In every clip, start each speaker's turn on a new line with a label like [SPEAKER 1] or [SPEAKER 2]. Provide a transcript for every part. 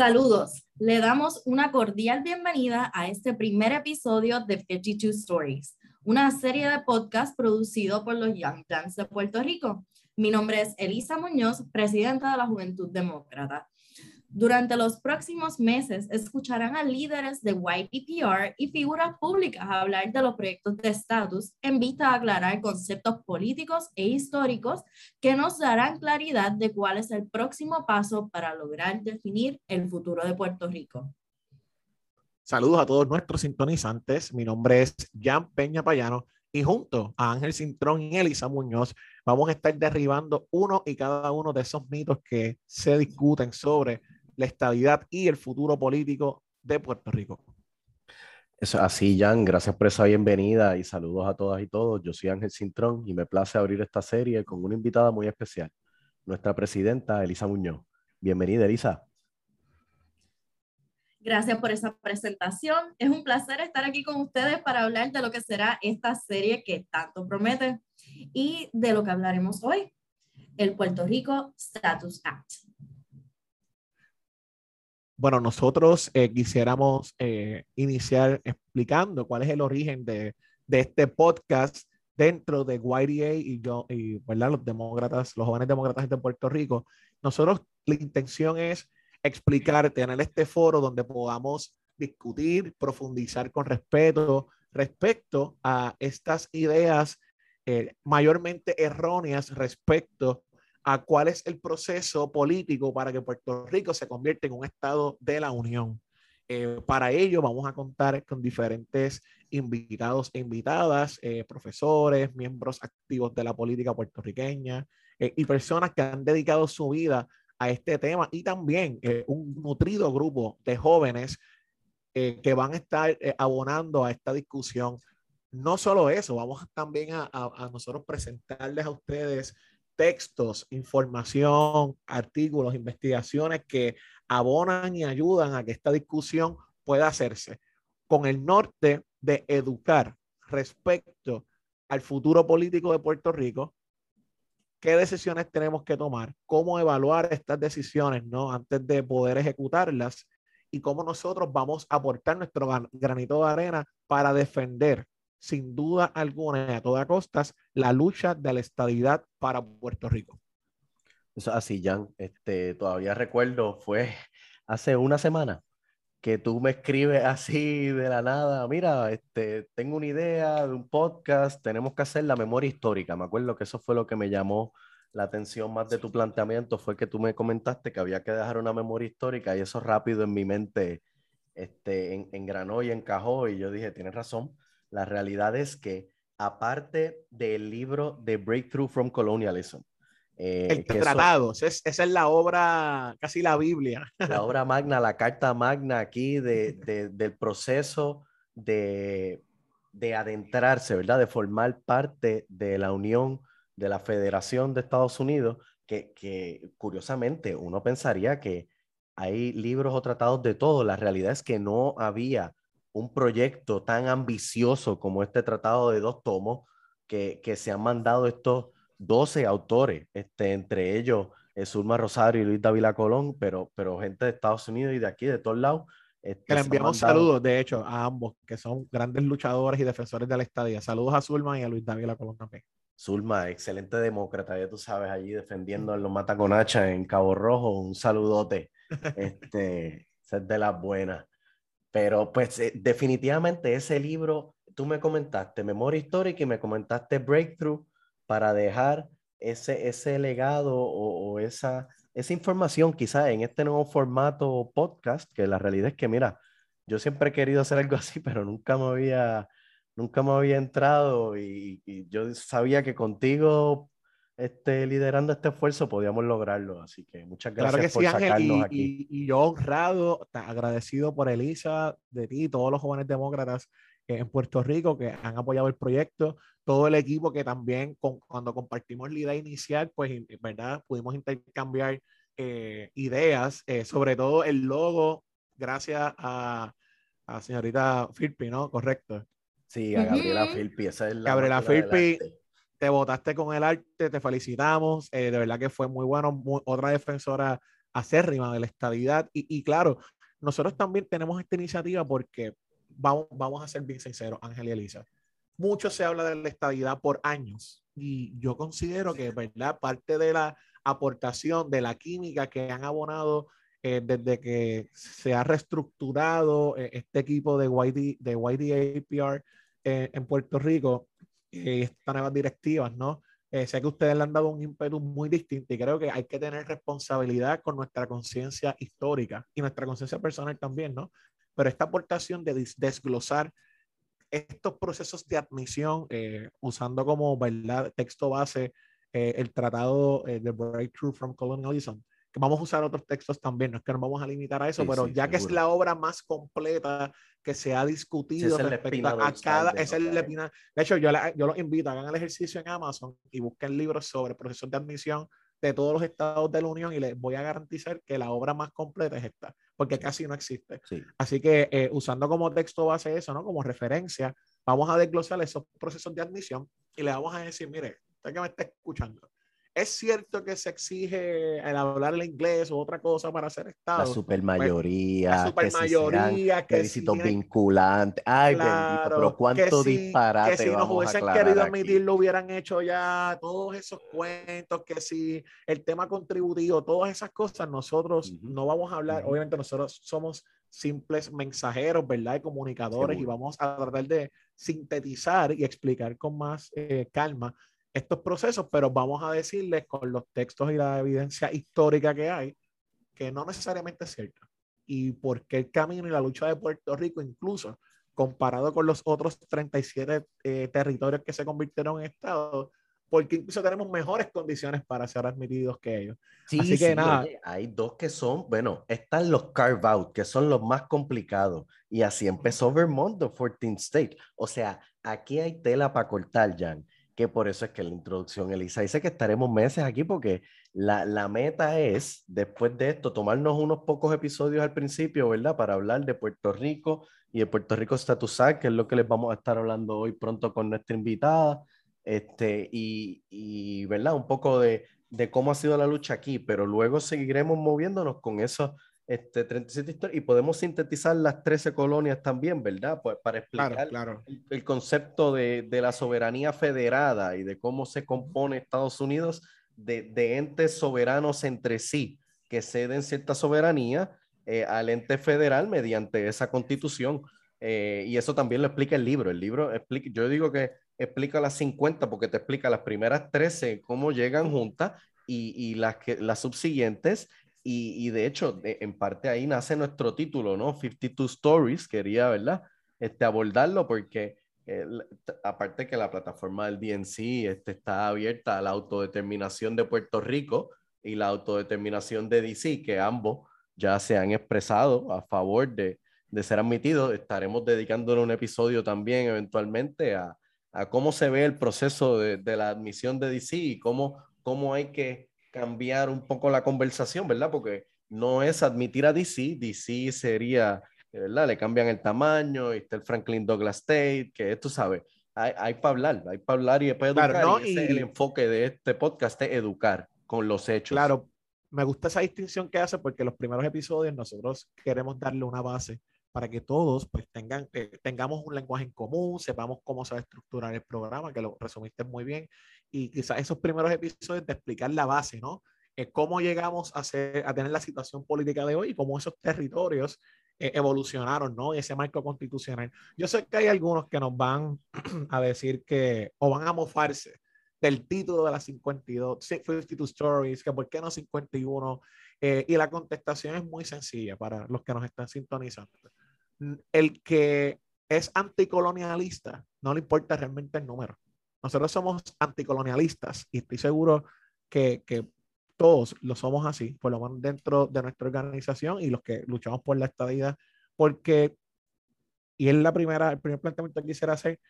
[SPEAKER 1] Saludos, le damos una cordial bienvenida a este primer episodio de 52 Stories, una serie de podcast producido por los Young Guns de Puerto Rico. Mi nombre es Elisa Muñoz, presidenta de la Juventud Demócrata. Durante los próximos meses escucharán a líderes de YPPR y figuras públicas hablar de los proyectos de estatus en vista a aclarar conceptos políticos e históricos que nos darán claridad de cuál es el próximo paso para lograr definir el futuro de Puerto Rico.
[SPEAKER 2] Saludos a todos nuestros sintonizantes. Mi nombre es Jan Peña Payano y junto a Ángel Cintrón y Elisa Muñoz vamos a estar derribando uno y cada uno de esos mitos que se discuten sobre la estabilidad y el futuro político de Puerto Rico.
[SPEAKER 3] Eso, así, Jan, gracias por esa bienvenida y saludos a todas y todos. Yo soy Ángel Cintrón y me place abrir esta serie con una invitada muy especial, nuestra presidenta Elisa Muñoz. Bienvenida, Elisa.
[SPEAKER 1] Gracias por esa presentación. Es un placer estar aquí con ustedes para hablar de lo que será esta serie que tanto promete y de lo que hablaremos hoy, el Puerto Rico Status Act.
[SPEAKER 2] Bueno, nosotros eh, quisiéramos eh, iniciar explicando cuál es el origen de, este podcast dentro de YDA y yo, y ¿verdad? los demócratas, los jóvenes demócratas de Puerto Rico. Nosotros, la intención es explicar, tener este foro donde podamos discutir, profundizar con respeto respecto a estas ideas eh, mayormente erróneas respecto a cuál es el proceso político para que Puerto Rico se convierta en un estado de la Unión. Eh, para ello vamos a contar con diferentes invitados e invitadas, eh, profesores, miembros activos de la política puertorriqueña eh, y personas que han dedicado su vida a este tema y también un nutrido grupo de jóvenes que van a estar abonando a esta discusión. No solo eso, vamos también a, a nosotros presentarles a ustedes textos, información, artículos, investigaciones que abonan y ayudan a que esta discusión pueda hacerse con el norte de educar respecto al futuro político de Puerto Rico, qué decisiones tenemos que tomar, cómo evaluar estas decisiones, ¿no? Antes de poder ejecutarlas y cómo nosotros vamos a aportar nuestro granito de arena para defender sin duda alguna a toda costas la lucha de la estabilidad para Puerto Rico.
[SPEAKER 3] Eso así, Jan. Este, todavía recuerdo, fue hace una semana que tú me escribes así de la nada, mira, este, tengo una idea de un podcast, tenemos que hacer la memoria histórica. Me acuerdo que eso fue lo que me llamó la atención más de tu planteamiento, fue que tú me comentaste que había que dejar una memoria histórica y eso rápido en mi mente este, engranó y encajó y yo dije, tienes razón, la realidad es que, aparte del libro The Breakthrough from Colonialism,
[SPEAKER 2] eh, el tratado, esa es la obra, casi la Biblia.
[SPEAKER 3] La obra magna, la carta magna aquí de, del proceso de, de, adentrarse, ¿verdad? De formar parte de la Unión, de la Federación de Estados Unidos, que, que curiosamente uno pensaría que hay libros o tratados de todo. La realidad es que no había un proyecto tan ambicioso como este tratado de dos tomos que, que se han mandado estos 12 autores, este, entre ellos eh, Zulma Rosario y Luis Davila Colón, pero, pero gente de Estados Unidos y de aquí, de todos lados.
[SPEAKER 2] Este, que le enviamos saludos, de hecho, a ambos, que son grandes luchadores y defensores de la estadía. Saludos a Zulma y a Luis Davila Colón también.
[SPEAKER 3] Zulma, excelente demócrata, ya tú sabes, allí defendiendo a los mataconacha en Cabo Rojo. Un saludote. Este, es de las buenas. Pero pues eh, definitivamente ese libro, tú me comentaste Memoria Histórica y me comentaste Breakthrough para dejar ese, ese legado o, esa, esa información quizás en este nuevo formato podcast, que la realidad es que, mira, yo siempre he querido hacer algo así, pero nunca me había, nunca me había entrado y yo sabía que contigo este, liderando este esfuerzo podíamos lograrlo. Así que muchas gracias por sacarnos
[SPEAKER 2] y,
[SPEAKER 3] aquí.
[SPEAKER 2] Y, yo honrado, agradecido por Elisa, de ti, todos los jóvenes demócratas en Puerto Rico que han apoyado el proyecto, todo el equipo que también cuando compartimos la idea inicial, pues, ¿verdad? Pudimos intercambiar eh, ideas, eh, sobre todo el logo, gracias a, a señorita Filpi, ¿no? Correcto.
[SPEAKER 3] Sí, a Gabriela Filpi, esa es la
[SPEAKER 2] Gabriela Filpi te votaste con el arte, te felicitamos, eh, de verdad que fue muy bueno, otra defensora acérrima de la estadidad. Y, claro, nosotros también tenemos esta iniciativa porque, vamos, vamos a ser bien sinceros, Ángel y Elisa, mucho se habla de la estadidad por años y yo considero que, ¿verdad? Parte de la aportación de la química que han abonado eh, desde que se ha reestructurado eh, este equipo de, YD, de YDAPR eh, en Puerto Rico, estas nuevas directivas, ¿no? sé que ustedes le han dado un ímpetu muy distinto y creo que hay que tener responsabilidad con nuestra conciencia histórica y nuestra conciencia personal también, ¿no? Pero esta aportación de desglosar estos procesos de admisión, usando como ¿verdad? texto base el tratado de Breakthrough from Colonialism, que vamos a usar otros textos también, no es que nos vamos a limitar a eso, pero ya que es la obra más completa que se ha discutido respecto a cada, es el De hecho, yo, yo los invito, hagan el ejercicio en Amazon y busquen libros sobre procesos de admisión de todos los estados de la Unión y les voy a garantizar que la obra más completa es esta, porque casi no existe. Así que eh, usando como texto base eso, ¿no? Como referencia, vamos a desglosar esos procesos de admisión y le vamos a decir, mire, usted que me está escuchando, es cierto que se exige el hablar el inglés o otra cosa para ser Estado.
[SPEAKER 3] La supermayoría.
[SPEAKER 2] La supermayoría.
[SPEAKER 3] Que si vinculantes. Ay, bendito, pero cuánto disparate.
[SPEAKER 2] Que si nos hubiesen querido admitir, lo hubieran hecho ya. Todos esos cuentos, que si el tema contributivo, todas esas cosas, nosotros no vamos a hablar. Obviamente, nosotros somos simples mensajeros, ¿verdad? Y comunicadores y vamos a tratar de sintetizar y explicar con más eh, calma estos procesos, pero vamos a decirles con los textos y la evidencia histórica que hay, que no necesariamente es cierto. Y por qué el camino y la lucha de Puerto Rico, incluso comparado con los otros 37 eh, territorios que se convirtieron en Estado, porque incluso tenemos mejores condiciones para ser admitidos que ellos.
[SPEAKER 3] Sí, Así que nada. hay dos que son, bueno, están los carve out, que son los más complicados. Y así empezó Vermont, the 14th state. O sea, aquí hay tela para cortar, Jan que por eso es que la introducción, Elisa, dice que estaremos meses aquí porque la, la, meta es, después de esto, tomarnos unos pocos episodios al principio, ¿verdad? Para hablar de Puerto Rico y de Puerto Rico Status Act, que es lo que les vamos a estar hablando hoy pronto con nuestra invitada, este, y, y ¿verdad? Un poco de, de cómo ha sido la lucha aquí, pero luego seguiremos moviéndonos con eso este, 37 historias y podemos sintetizar las 13 colonias también, ¿verdad? Pues para explicar
[SPEAKER 2] claro,
[SPEAKER 3] El, concepto de, de, la soberanía federada y de cómo se compone Estados Unidos de, de entes soberanos entre sí que ceden cierta soberanía eh, al ente federal mediante esa constitución. Eh, y eso también lo explica el libro. El libro explica, yo digo que explica las 50 porque te explica las primeras 13 cómo llegan juntas y, y las, que, las subsiguientes y, y de hecho, en parte ahí nace nuestro título, ¿no? 52 Stories, quería, ¿verdad? Este, abordarlo porque eh, aparte que la plataforma del DNC este, está abierta a la autodeterminación de Puerto Rico y la autodeterminación de DC, que ambos ya se han expresado a favor de, de ser admitidos, estaremos dedicándole un episodio también eventualmente a, a cómo se ve el proceso de, de, la admisión de DC y cómo, cómo hay que cambiar un poco la conversación, ¿verdad? Porque no es admitir a DC, DC sería, ¿verdad? Le cambian el tamaño, y está el Franklin Douglas State, que tú sabes, hay, hay para hablar, hay para hablar y para educar. Claro, y ese el enfoque de este podcast, es educar con los hechos.
[SPEAKER 2] Claro, me gusta esa distinción que hace porque los primeros episodios nosotros queremos darle una base para que todos pues tengan, eh, tengamos un lenguaje en común, sepamos cómo se va a estructurar el programa, que lo resumiste muy bien, y quizás esos primeros episodios de explicar la base, ¿no? Eh, cómo llegamos a, ser, a tener la situación política de hoy y cómo esos territorios eh, evolucionaron, ¿no? Ese marco constitucional. Yo sé que hay algunos que nos van a decir que, o van a mofarse del título de las 52, 52 Stories, que por qué no 51, eh, y la contestación es muy sencilla para los que nos están sintonizando el que es anticolonialista no le importa realmente el número. Nosotros somos anticolonialistas y estoy seguro que, que todos lo somos así, por lo menos dentro de nuestra organización y los que luchamos por la estadía, porque, y es la primera, el primer planteamiento que quisiera hacer,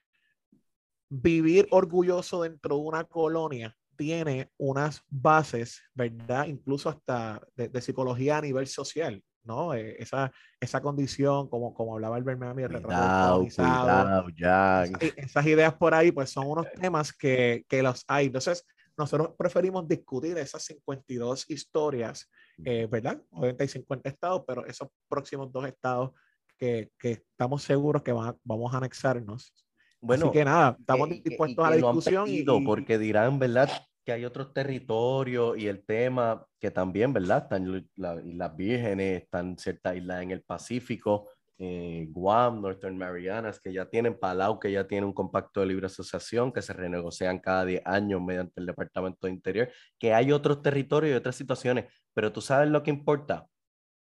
[SPEAKER 2] vivir orgulloso dentro de una colonia tiene unas bases, ¿verdad? Incluso hasta de, de psicología a nivel social. ¿No? Eh, esa, esa condición, como, como hablaba el Bermami, el
[SPEAKER 3] retrato cuidado,
[SPEAKER 2] esas, esas, ideas por ahí, pues son unos temas que, que los hay. Entonces, nosotros preferimos discutir esas 52 historias, eh, ¿verdad? 90 y 50 estados, pero esos próximos dos estados que, que estamos seguros que van, vamos a anexarnos. Bueno, Así que nada, estamos dispuestos a la discusión.
[SPEAKER 3] y, porque dirán, ¿verdad? Que hay otros territorios y el tema que también, ¿verdad? Están las vírgenes, están ciertas islas en el Pacífico eh, Guam, Northern Marianas, que ya tienen Palau, que ya tiene un compacto de libre asociación, que se renegocian cada 10 años mediante el Departamento de Interior, que hay otros territorios y otras situaciones, pero tú sabes lo que importa,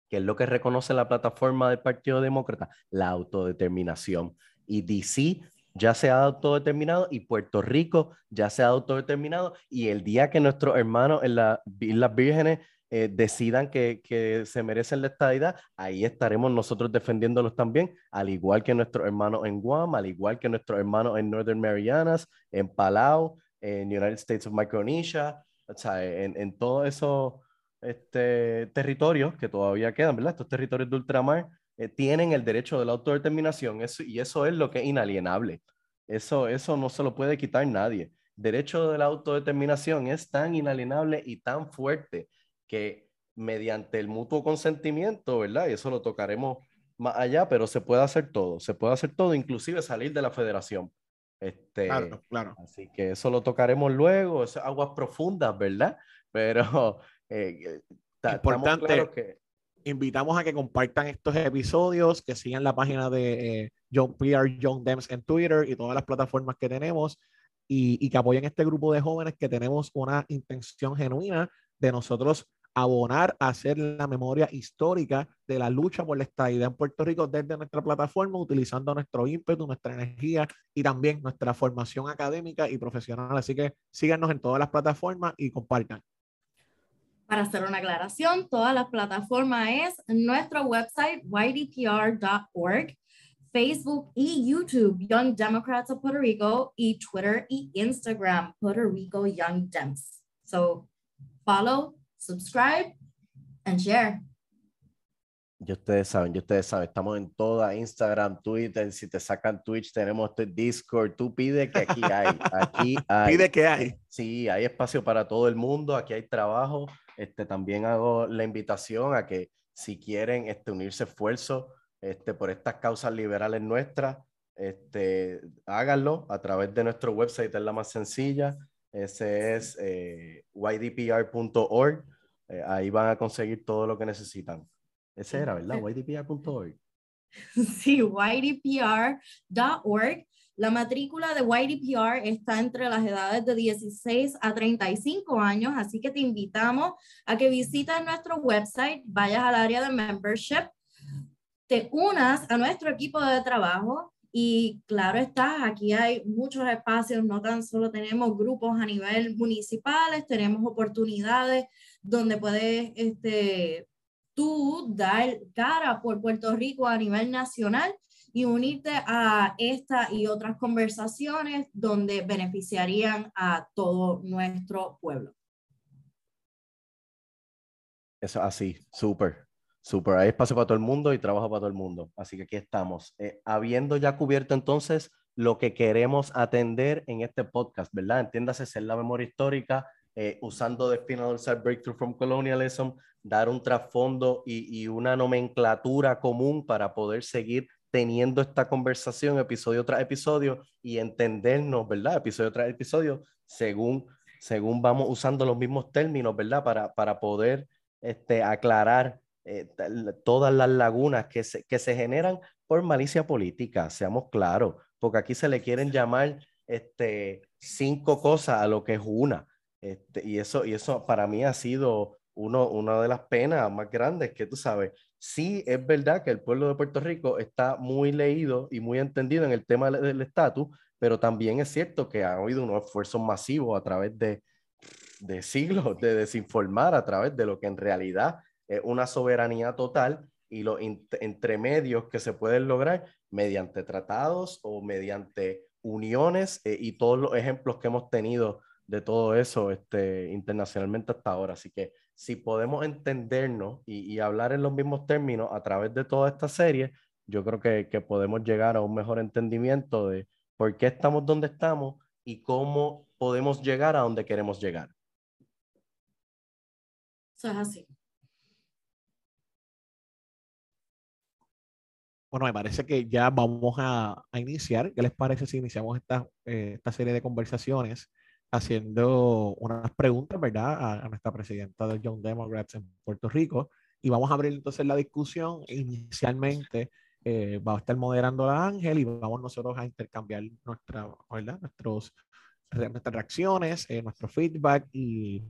[SPEAKER 3] que es lo que reconoce la plataforma del Partido Demócrata, la autodeterminación. Y DC ya se ha autodeterminado y Puerto Rico ya se ha autodeterminado y el día que nuestros hermanos en las Islas Vírgenes eh, decidan que, que, se merecen la estadidad, ahí estaremos nosotros defendiéndolos también, al igual que nuestros hermanos en Guam, al igual que nuestros hermanos en Northern Marianas, en Palau, en United States of Micronesia, o sea, en, en todos esos este, territorios que todavía quedan, ¿verdad? Estos territorios de ultramar eh, tienen el derecho de la autodeterminación eso, y eso es lo que es inalienable. Eso, eso no se lo puede quitar nadie. Derecho de la autodeterminación es tan inalienable y tan fuerte que mediante el mutuo consentimiento, ¿verdad? Y eso lo tocaremos más allá, pero se puede hacer todo, se puede hacer todo, inclusive salir de la federación. Este,
[SPEAKER 2] claro, claro.
[SPEAKER 3] Así que eso lo tocaremos luego, es aguas profundas, ¿verdad? Pero eh,
[SPEAKER 2] eh importante. que... Invitamos a que compartan estos episodios, que sigan la página de eh, John PR John Dems en Twitter y todas las plataformas que tenemos y, y que apoyen este grupo de jóvenes que tenemos una intención genuina de nosotros abonar a hacer la memoria histórica de la lucha por la estabilidad en Puerto Rico desde nuestra plataforma, utilizando nuestro ímpetu, nuestra energía y también nuestra formación académica y profesional. Así que síganos en todas las plataformas y compartan.
[SPEAKER 1] Para hacer una aclaración, todas las plataformas es nuestro website ydpr.org, Facebook y YouTube Young Democrats of Puerto Rico y Twitter y Instagram Puerto Rico Young Dems. So follow, subscribe, and share.
[SPEAKER 3] Ya ustedes saben, ya ustedes saben, estamos en toda Instagram, Twitter, si te sacan Twitch, tenemos este Discord, tú pide que aquí hay, aquí hay.
[SPEAKER 2] Pide que hay.
[SPEAKER 3] Sí, hay espacio para todo el mundo, aquí hay trabajo. Este, también hago la invitación a que si quieren este, unirse esfuerzo este, por estas causas liberales nuestras, este, háganlo a través de nuestro website, es la más sencilla. Ese es eh, ydpr.org. Eh, ahí van a conseguir todo lo que necesitan. Ese era, ¿verdad? ydpr.org.
[SPEAKER 1] Sí, ydpr.org. La matrícula de YDPR está entre las edades de 16 a 35 años, así que te invitamos a que visites nuestro website, vayas al área de membership, te unas a nuestro equipo de trabajo y claro está, aquí hay muchos espacios, no tan solo tenemos grupos a nivel municipales, tenemos oportunidades donde puedes este, tú dar cara por Puerto Rico a nivel nacional y unirte a esta y otras conversaciones donde beneficiarían a todo nuestro pueblo.
[SPEAKER 3] Eso así, súper. Super, hay espacio para todo el mundo y trabajo para todo el mundo. Así que aquí estamos. Eh, habiendo ya cubierto entonces lo que queremos atender en este podcast, ¿verdad? Entiéndase ser la memoria histórica, eh, usando The Final Breakthrough from Colonialism, dar un trasfondo y, y, una nomenclatura común para poder seguir teniendo esta conversación episodio tras episodio y entendernos, ¿verdad? Episodio tras episodio, según, según vamos usando los mismos términos, ¿verdad? Para, para poder este, aclarar eh, todas las lagunas que se, que se generan por malicia política, seamos claros, porque aquí se le quieren llamar este, cinco cosas a lo que es una. Este, y, eso, y eso para mí ha sido uno, una de las penas más grandes que tú sabes. Sí, es verdad que el pueblo de Puerto Rico está muy leído y muy entendido en el tema del estatus, pero también es cierto que ha habido unos esfuerzos masivos a través de, de siglos de desinformar, a través de lo que en realidad una soberanía total y los entremedios que se pueden lograr mediante tratados o mediante uniones eh, y todos los ejemplos que hemos tenido de todo eso este, internacionalmente hasta ahora. Así que si podemos entendernos y, hablar en los mismos términos a través de toda esta serie, yo creo que, que podemos llegar a un mejor entendimiento de por qué estamos donde estamos y cómo podemos llegar a donde queremos llegar.
[SPEAKER 1] Eso es así.
[SPEAKER 2] Bueno, me parece que ya vamos a, a iniciar. ¿Qué les parece si iniciamos esta, eh, esta serie de conversaciones haciendo unas preguntas, ¿verdad? A, a, nuestra presidenta de Young Democrats en Puerto Rico. Y vamos a abrir entonces la discusión. Inicialmente eh, va a estar moderando la Ángel y vamos nosotros a intercambiar nuestra, ¿verdad? Nuestros, nuestras reacciones, eh, nuestro feedback y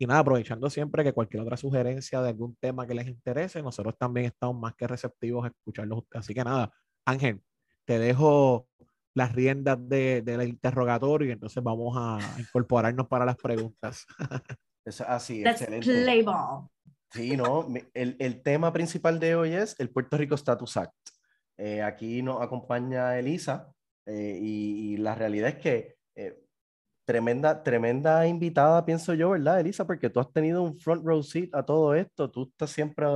[SPEAKER 2] y nada, aprovechando siempre que cualquier otra sugerencia de algún tema que les interese, nosotros también estamos más que receptivos a escucharlos. Así que nada, Ángel, te dejo las riendas de, del interrogatorio y entonces vamos a incorporarnos para las preguntas.
[SPEAKER 3] Es así,
[SPEAKER 1] Let's
[SPEAKER 3] excelente.
[SPEAKER 1] play ball.
[SPEAKER 3] Sí, no, el, el, tema principal de hoy es el Puerto Rico Status Act. Eh, aquí nos acompaña Elisa eh, y, y, la realidad es que eh, tremenda, tremenda invitada, pienso yo, ¿verdad, Elisa? Porque tú has tenido un front row seat a todo esto, tú estás siempre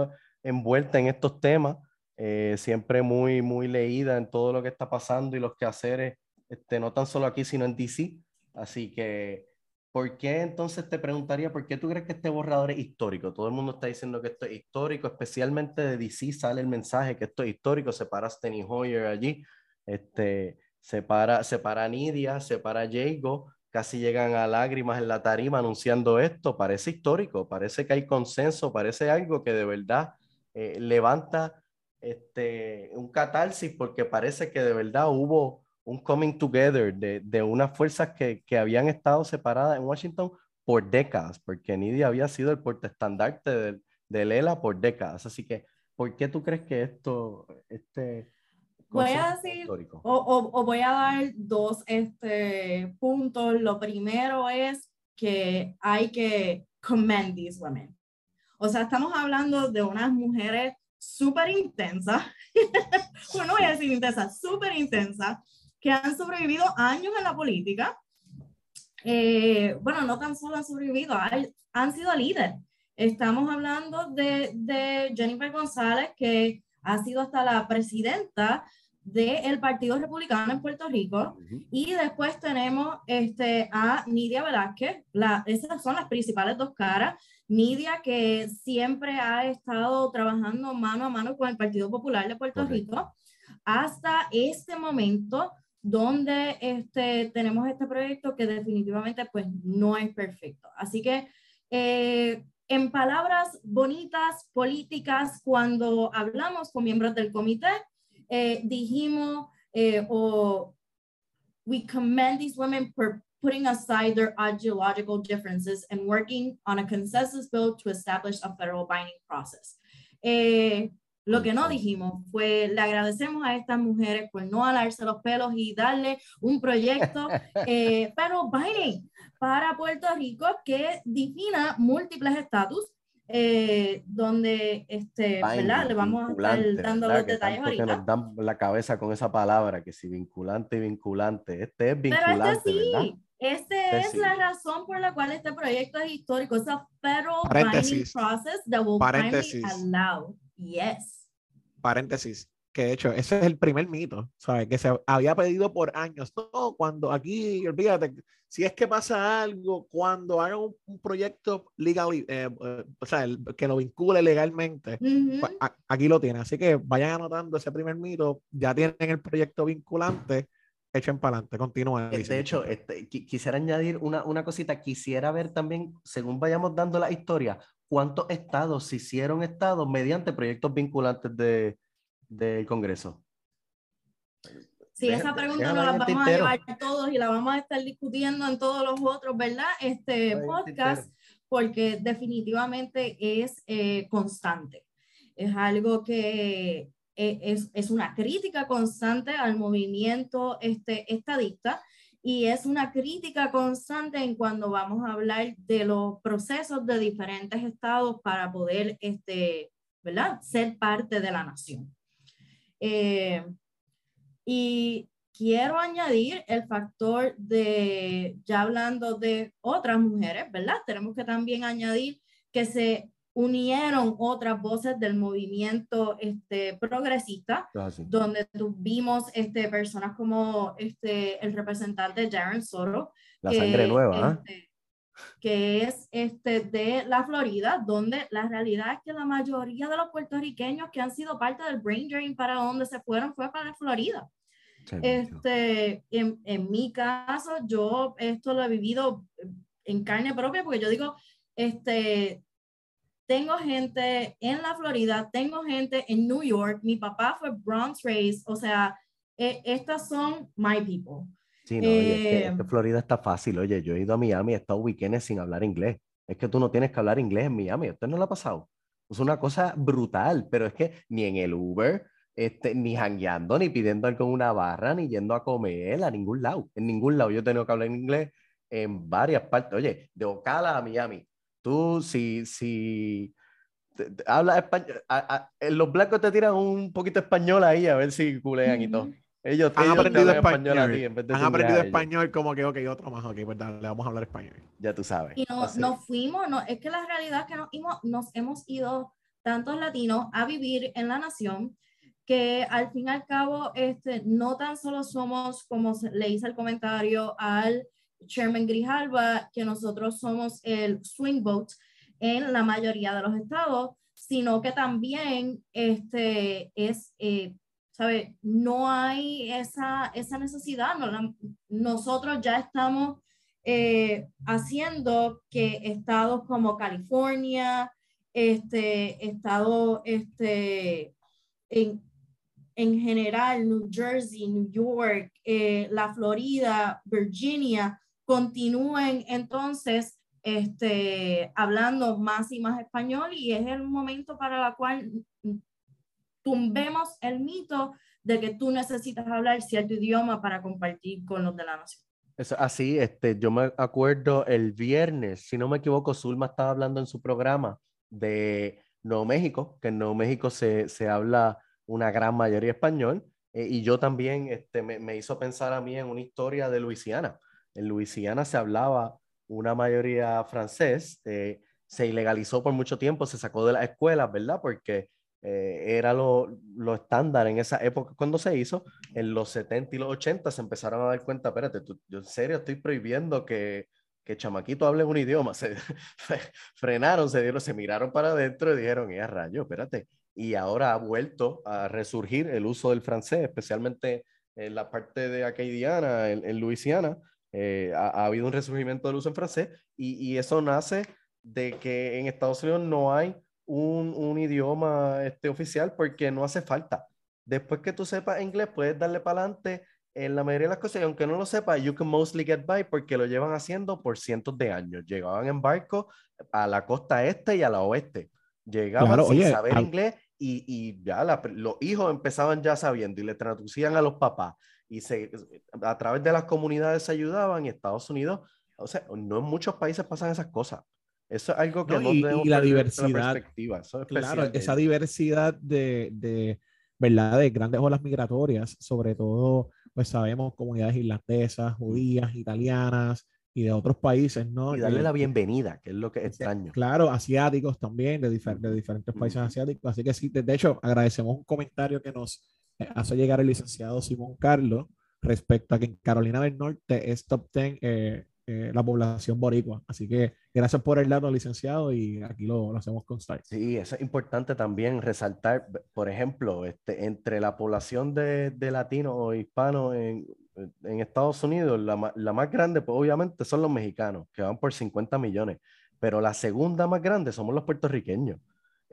[SPEAKER 3] envuelta en estos temas, eh, siempre muy, muy leída en todo lo que está pasando y los quehaceres, este, no tan solo aquí, sino en DC. Así que, ¿por qué entonces te preguntaría, por qué tú crees que este borrador es histórico? Todo el mundo está diciendo que esto es histórico, especialmente de DC sale el mensaje que esto es histórico, se para Steny Hoyer allí, este, se para, se para Nidia, se para Jago, casi llegan a lágrimas en la tarima anunciando esto. Parece histórico, parece que hay consenso, parece algo que de verdad eh, levanta este, un catarsis porque parece que de verdad hubo un coming together de, de unas fuerzas que, que, habían estado separadas en Washington por décadas, porque Nidia había sido el portaestandarte del de Lela por décadas. Así que, ¿por qué tú crees que esto, este,
[SPEAKER 1] voy a decir, o, o, o, voy a dar dos este, puntos. Lo primero es que hay que commend these women. O sea, estamos hablando de unas mujeres súper intensas, bueno, voy a decir intensas, súper intensas, que han sobrevivido años en la política. Eh, bueno, no tan solo han sobrevivido, han, han sido líderes. Estamos hablando de, de Jennifer González, que ha sido hasta la presidenta del Partido Republicano en Puerto Rico. Uh -huh. Y después tenemos este, a Nidia Velázquez. La, esas son las principales dos caras. Nidia, que siempre ha estado trabajando mano a mano con el Partido Popular de Puerto okay. Rico, hasta este momento donde este, tenemos este proyecto que definitivamente pues no es perfecto. Así que eh, en palabras bonitas, políticas, cuando hablamos con miembros del comité, eh, dijimos, eh, o we commend these women for putting aside their ideological differences and working on a consensus bill to establish a federal binding process. Eh, lo que no dijimos fue, le agradecemos a estas mujeres por no alarse los pelos y darle un proyecto eh, federal binding para Puerto Rico que defina múltiples estatus eh, donde este, ¿verdad? le vamos a estar dando los detalles ahorita.
[SPEAKER 3] Que nos dan la cabeza con esa palabra, que si vinculante y vinculante. Este es vinculante,
[SPEAKER 1] Pero este sí,
[SPEAKER 3] ¿verdad?
[SPEAKER 1] Esta
[SPEAKER 3] Este
[SPEAKER 1] es la razón por la cual este proyecto es histórico. Es a federal binding process that will finally
[SPEAKER 2] Paréntesis.
[SPEAKER 1] allow. Yes.
[SPEAKER 2] paréntesis, que de hecho ese es el primer mito, ¿sabes? Que se había pedido por años. No, cuando aquí, olvídate, si es que pasa algo, cuando hagan un, un proyecto legal, eh, eh, o sea, el- que lo vincule legalmente,
[SPEAKER 1] Ujú.
[SPEAKER 2] pues, a- aquí lo tienen. Así que vayan anotando ese primer mito, ya tienen el proyecto vinculante, echen para adelante, continúen.
[SPEAKER 3] Eh, De hecho, este, qui- quisiera añadir una, una cosita. Quisiera ver también, según vayamos dando la historia, cuántos estados se hicieron estados mediante proyectos vinculantes de, del Congreso.
[SPEAKER 1] Sí,
[SPEAKER 3] Deja-
[SPEAKER 1] esa pregunta nos la vamos a llevar todos y la vamos a estar discutiendo en todos los otros, ¿verdad? Este podcast, porque definitivamente es eh, constante. Es algo que eh, es, es una crítica constante al movimiento este, estadista y es una crítica constante en cuando vamos a hablar de los procesos de diferentes estados para poder, este, ¿verdad? Ser parte de la nación. Eh, y quiero añadir el factor de, ya hablando de otras mujeres, ¿verdad? Tenemos que también añadir que se unieron otras voces del movimiento este, progresista, donde tuvimos este, personas como este, el representante Darren Soto,
[SPEAKER 3] La sangre nueva, ¿ah?
[SPEAKER 1] este, que es este, de la Florida, donde la realidad es que la mayoría de los puertorriqueños que han sido parte del brain drain para donde se fueron fue para Florida. Este, en, en, mi caso, yo esto lo he vivido en carne propia, porque yo digo, este, tengo gente en la Florida, tengo gente en New York, mi papá fue Bronx Race, o sea, e, estas son my people.
[SPEAKER 3] Sí, no, oye, es que, Florida está fácil. Oye, yo he ido a Miami, he estado weekends sin hablar inglés. Es que tú no tienes que hablar inglés en Miami. ¿Usted no lo ha pasado? Es una cosa brutal, pero es que ni en el Uber, este, ni jangueando, ni pidiendo algo en una barra, ni yendo a comer a ningún lado. En ningún lado yo he tenido que hablar en inglés en varias partes. Oye, de Ocala a Miami. Tú, si, si hablas español, los blancos te tiran un poquito español ahí a ver si culean y todo. Ellos,
[SPEAKER 2] han aprendido español. han aprendido español como que, ok, otro más, ok, pues le vamos a hablar español.
[SPEAKER 3] Ya tú sabes.
[SPEAKER 1] Y nos fuimos, no, es que la realidad es que nos, nos hemos ido tantos latinos a vivir en la nación que al fin y al cabo este, no tan solo somos, como le hice el comentario al Chairman Grijalba, que nosotros somos el swing vote en la mayoría de los estados, sino que también este, es eh, ¿sabe? No hay esa, esa necesidad. nosotros ya estamos eh, haciendo que estados como California, este, estado este, en, en general, New Jersey, New York, eh, la Florida, Virginia, continúen entonces este, hablando más y más español y es el momento para la cual tumbemos el mito de que tú necesitas hablar cierto idioma para compartir con los de la nación.
[SPEAKER 3] Eso, así, este, yo me acuerdo el viernes, si no me equivoco, Zulma estaba hablando en su programa de Nuevo México, que en Nuevo México se, se habla una gran mayoría español, eh, y yo también este, me, me, hizo pensar a mí en una historia de Luisiana. En Luisiana se hablaba una mayoría francés, eh, se ilegalizó por mucho tiempo, se sacó de las escuelas, ¿verdad? Porque eh, era lo, lo, estándar en esa época cuando se hizo. En los 70 y los 80 se empezaron a dar cuenta, espérate, tú, yo en serio estoy prohibiendo que, que chamaquito hable un idioma. Frenaron, se dieron, se miraron para adentro y dijeron, ¡eh, rayo, espérate! Y ahora ha vuelto a resurgir el uso del francés, especialmente en la parte de Acadiana, en, en Luisiana. Eh, ha, ha, habido un resurgimiento del uso en francés y, y eso nace de que en Estados Unidos no hay un, un idioma este, oficial porque no hace falta. Después que tú sepas inglés, puedes darle para adelante en la mayoría de las cosas, y aunque no lo sepas, you can mostly get by porque lo llevan haciendo por cientos de años. Llegaban en barco a la costa este y a la oeste. Llegaban sin saber inglés y, y ya los hijos empezaban ya sabiendo y le traducían a los papás y se, a través de las comunidades se ayudaban y Estados Unidos, o sea, no en muchos países pasan esas cosas. Eso es algo que no,
[SPEAKER 2] y, la diversidad. claro, esa diversidad de, de, ¿verdad? de grandes olas migratorias, sobre todo, pues sabemos comunidades irlandesas, judías, italianas y de otros países, ¿no?
[SPEAKER 3] Y darle la bienvenida, que es lo que es extraño.
[SPEAKER 2] Claro, asiáticos también, de, de diferentes países asiáticos. Así que sí, de, hecho, agradecemos un comentario que nos hace llegar el licenciado Simón Carlos respecto a que en Carolina del Norte es top 10 eh, eh, la población boricua. Así que gracias por el dato, licenciado, y aquí lo, lo hacemos constar.
[SPEAKER 3] Sí, eso es importante también resaltar, por ejemplo, este, entre la población de, de latinos o hispanos en, en Estados Unidos, la, la, más grande, pues obviamente son los mexicanos, que van por 50 millones, pero la segunda más grande somos los puertorriqueños.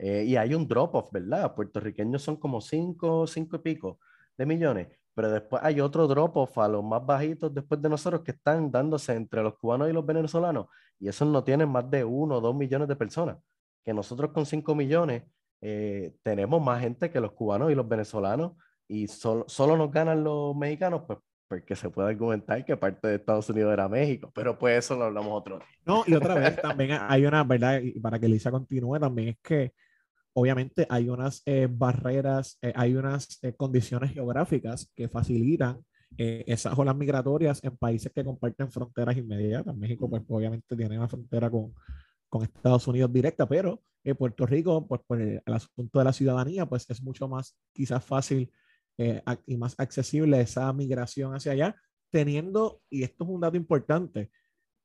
[SPEAKER 3] Eh, y hay un drop-off, ¿verdad? Puertorriqueños son como 5, 5 y pico de millones pero después hay otro drop-off a los más bajitos después de nosotros que están dándose entre los cubanos y los venezolanos, y esos no tienen más de uno o dos millones de personas, que nosotros con cinco millones eh, tenemos más gente que los cubanos y los venezolanos, y solo, solo nos ganan los mexicanos, pues porque se puede argumentar que parte de Estados Unidos era México, pero pues eso lo hablamos otro día.
[SPEAKER 2] No, y otra vez también hay una, ¿verdad? Y para que Lisa continúe, también es que obviamente hay unas eh, barreras, eh, hay unas eh, condiciones geográficas que facilitan esas olas migratorias en países que comparten fronteras inmediatas. México, pues obviamente tiene una frontera con, con Estados Unidos directa, pero Puerto Rico, pues por el, asunto de la ciudadanía, pues es mucho más quizás fácil y más accesible esa migración hacia allá, teniendo, y esto es un dato importante,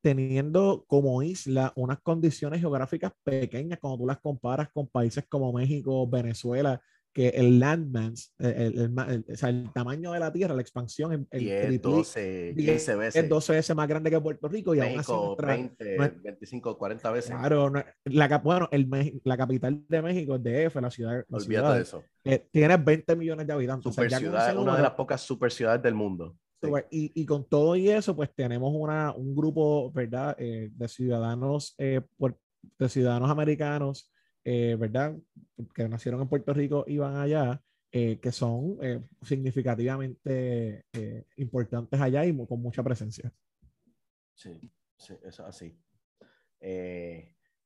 [SPEAKER 2] teniendo como isla unas condiciones geográficas pequeñas cuando tú las comparas con países como México, Venezuela, que el landmass, el, el, o sea, el, tamaño de la tierra, la expansión, el,
[SPEAKER 3] 10, 12, 15 veces.
[SPEAKER 2] Es 12 veces más grande que Puerto Rico y
[SPEAKER 3] México, aún así nuestra, 20, 25, 40 veces.
[SPEAKER 2] Claro, la, bueno, el, la capital de México es DF, la ciudad. La
[SPEAKER 3] Olvídate
[SPEAKER 2] ciudad,
[SPEAKER 3] de eso.
[SPEAKER 2] Eh, tiene 20 millones de habitantes.
[SPEAKER 3] Super o sea, ciudad, una de las pocas super ciudades del mundo.
[SPEAKER 2] Sí. Y, y, con todo y eso, pues tenemos una, un grupo, ¿verdad?, eh, de ciudadanos, eh, por, de ciudadanos americanos eh, ¿verdad? Que nacieron en Puerto Rico y van allá, eh, que son eh, significativamente importantes allá y con mucha presencia.
[SPEAKER 3] Sí, sí, es así.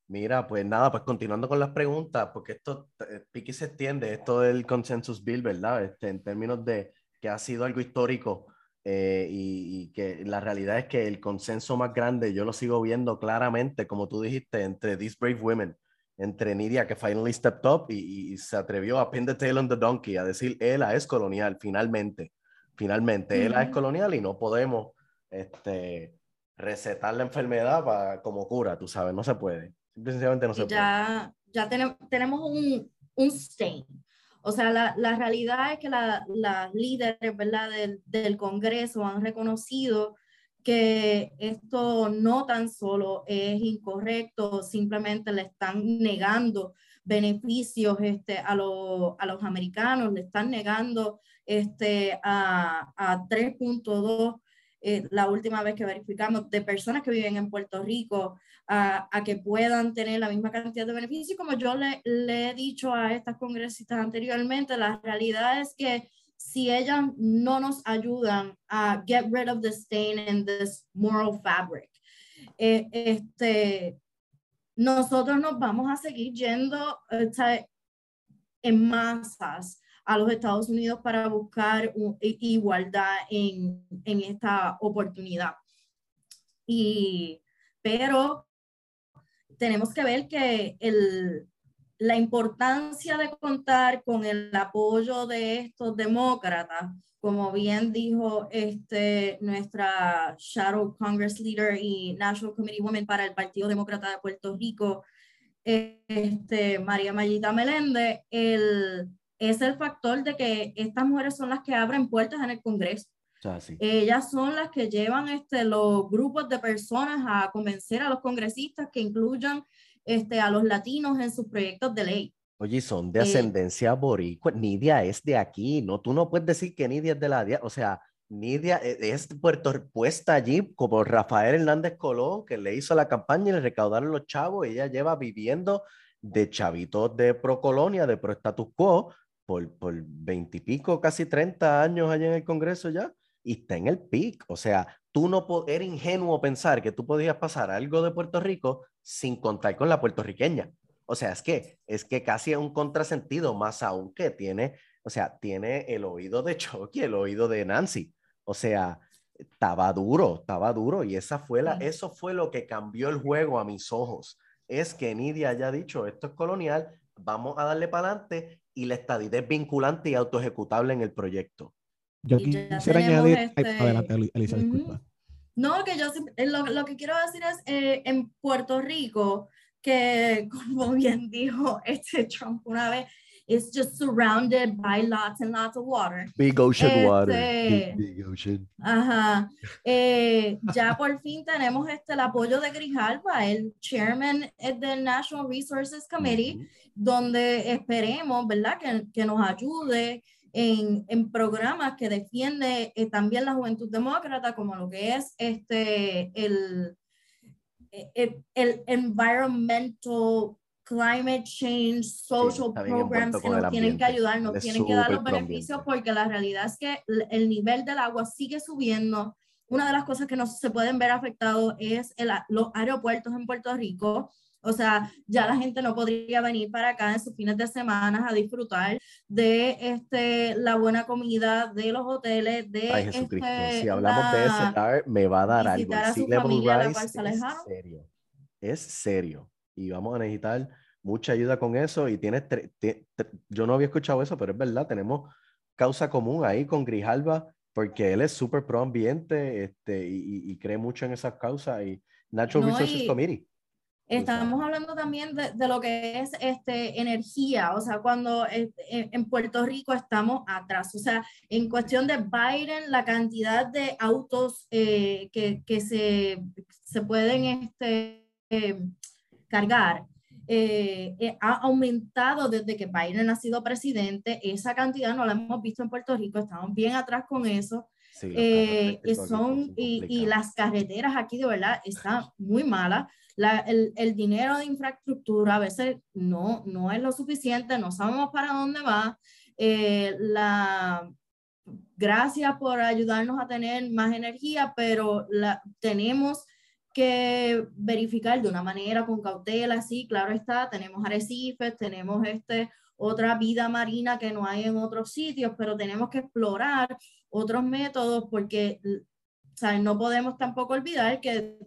[SPEAKER 3] mira, pues nada, pues continuando con las preguntas, porque esto, Piqui se extiende, esto del consensus bill, ¿verdad? Este, en términos de que ha sido algo histórico y, y, que la realidad es que el consenso más grande, yo lo sigo viendo claramente, como tú dijiste, entre These Brave Women, entre Nidia, que finally stepped up y, y, se atrevió a pin the tail on the donkey, a decir, ella es colonial, finalmente. Finalmente, mm -hmm. es colonial y no podemos este, recetar la enfermedad para, como cura, tú sabes, no se puede. Simplemente no se
[SPEAKER 1] ya,
[SPEAKER 3] puede.
[SPEAKER 1] Ya tenemos, tenemos un, un stain. O sea, la, la realidad es que las la líderes. Del, del Congreso han reconocido que esto no tan solo es incorrecto, simplemente le están negando beneficios este, a, lo, a los americanos, le están negando este, a, a 3.2 eh, la última vez que verificamos de personas que viven en Puerto Rico a, que puedan tener la misma cantidad de beneficios. Como yo le, he dicho a estas congresistas anteriormente, la realidad es que si ellas no nos ayudan a get rid of the stain in this moral fabric, eh, este, nosotros nos vamos a seguir yendo este, en masas a los Estados Unidos para buscar un, igualdad en, en esta oportunidad. Y, pero tenemos que ver que el, la importancia de contar con el apoyo de estos demócratas, como bien dijo este, nuestra Shadow Congress Leader y National Committee Woman para el Partido Demócrata de Puerto Rico, este, María Mayita Meléndez, el, es el factor de que estas mujeres son las que abren puertas en el Congreso.
[SPEAKER 3] Ah, sí.
[SPEAKER 1] Ellas son las que llevan este, los grupos de personas a convencer a los congresistas que incluyan este, a los latinos en sus proyectos de ley.
[SPEAKER 3] Oye, son de ascendencia eh, boricua. Nidia es de aquí, ¿no? Tú no puedes decir que Nidia es de la... O sea, Nidia e, es puesta allí como Rafael Hernández Colón, que le hizo la campaña y le recaudaron los chavos. Ella lleva viviendo de chavitos de procolonia, de pro status quo, por veintipico, casi 30 años allá en el Congreso ya, y está en el pic. O sea, tú no eres ingenuo pensar que tú podías pasar algo de Puerto Rico sin contar con la puertorriqueña. O sea, es que es que casi es un contrasentido, más aún que tiene, o sea, tiene el oído de Chucky, el oído de Nancy. O sea, estaba duro, estaba duro y esa fue la, eso fue lo que cambió el juego a mis ojos. Es que Nidia haya dicho, esto es colonial, vamos a darle para adelante y la estadidad es vinculante y autoejecutable en el proyecto.
[SPEAKER 2] Yo quisiera añadir. Este... Adelante, Elisa, disculpa.
[SPEAKER 1] No, que yo eh, lo, lo que quiero decir es eh, en Puerto Rico, que como bien dijo este Trump una vez, it's just surrounded by lots and lots of water.
[SPEAKER 3] Big ocean
[SPEAKER 1] este,
[SPEAKER 3] water. Big, big, ocean.
[SPEAKER 1] Ajá. Eh, ya por fin tenemos este, el apoyo de Grijalva, el chairman del National Resources Committee, uh -huh. donde esperemos, ¿verdad?, que, que nos ayude en, en programas que defiende eh, también la juventud demócrata, como lo que es este, el, el, el environmental climate change, social sí, programs que nos tienen que ayudar, nos tienen que dar los beneficios porque la realidad es que el nivel del agua sigue subiendo. Una de las cosas que no se pueden ver afectados es el, los aeropuertos en Puerto Rico. O sea, ya la gente no podría venir para acá en sus fines de semana a disfrutar de este, la buena comida, de los hoteles, de...
[SPEAKER 3] Ay, Jesucristo, este, si hablamos la, de ese tar, me va a dar algo.
[SPEAKER 1] A su familia, Rice es
[SPEAKER 3] serio. Es serio. Y vamos a necesitar mucha ayuda con eso. Y tienes... Yo no había escuchado eso, pero es verdad, tenemos causa común ahí con Grijalva, porque él es súper pro ambiente este, y, y, cree mucho en esas causas. Y, Natural
[SPEAKER 1] No,
[SPEAKER 3] Resources
[SPEAKER 1] y-
[SPEAKER 3] Committee.
[SPEAKER 1] Estamos hablando también de, de lo que es este, energía, o sea, cuando este, en, en Puerto Rico estamos atrás, o sea, en cuestión de Biden, la cantidad de autos eh, que, que se, se pueden este, eh, cargar eh, eh, ha aumentado desde que Biden ha sido presidente, esa cantidad no la hemos visto en Puerto Rico, estamos bien atrás con eso.
[SPEAKER 3] Sí,
[SPEAKER 1] Eh, son, y, las carreteras aquí de verdad están muy malas. La- el, el dinero de infraestructura a veces no, no es lo suficiente, no sabemos para dónde va. Eh, la, gracias por ayudarnos a tener más energía, pero la, tenemos que verificar de una manera con cautela, sí, claro está, tenemos arrecifes, tenemos este, otra vida marina que no hay en otros sitios, pero tenemos que explorar otros métodos porque ¿sabes? no podemos tampoco olvidar que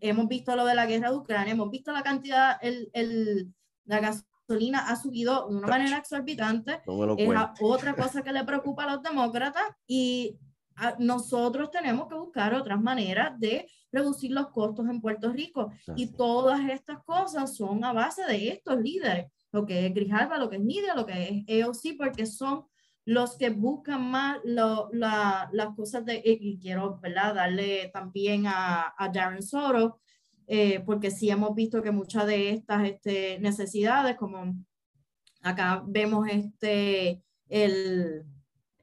[SPEAKER 1] hemos visto lo de la guerra de Ucrania, hemos visto la cantidad, el, el, la gasolina ha subido de una manera exorbitante,
[SPEAKER 3] No
[SPEAKER 1] es otra cosa que le preocupa a los demócratas y a- nosotros tenemos que buscar otras maneras de reducir los costos en Puerto Rico. Y todas estas cosas son a base de estos líderes, lo que es Grijalva, lo que es Nidia, lo que es EOC, porque son los que buscan más lo- la- las cosas de, y quiero ¿verdad? darle también a, a Darren Soros, eh, porque sí hemos visto que muchas de estas este, necesidades, como acá vemos este, el,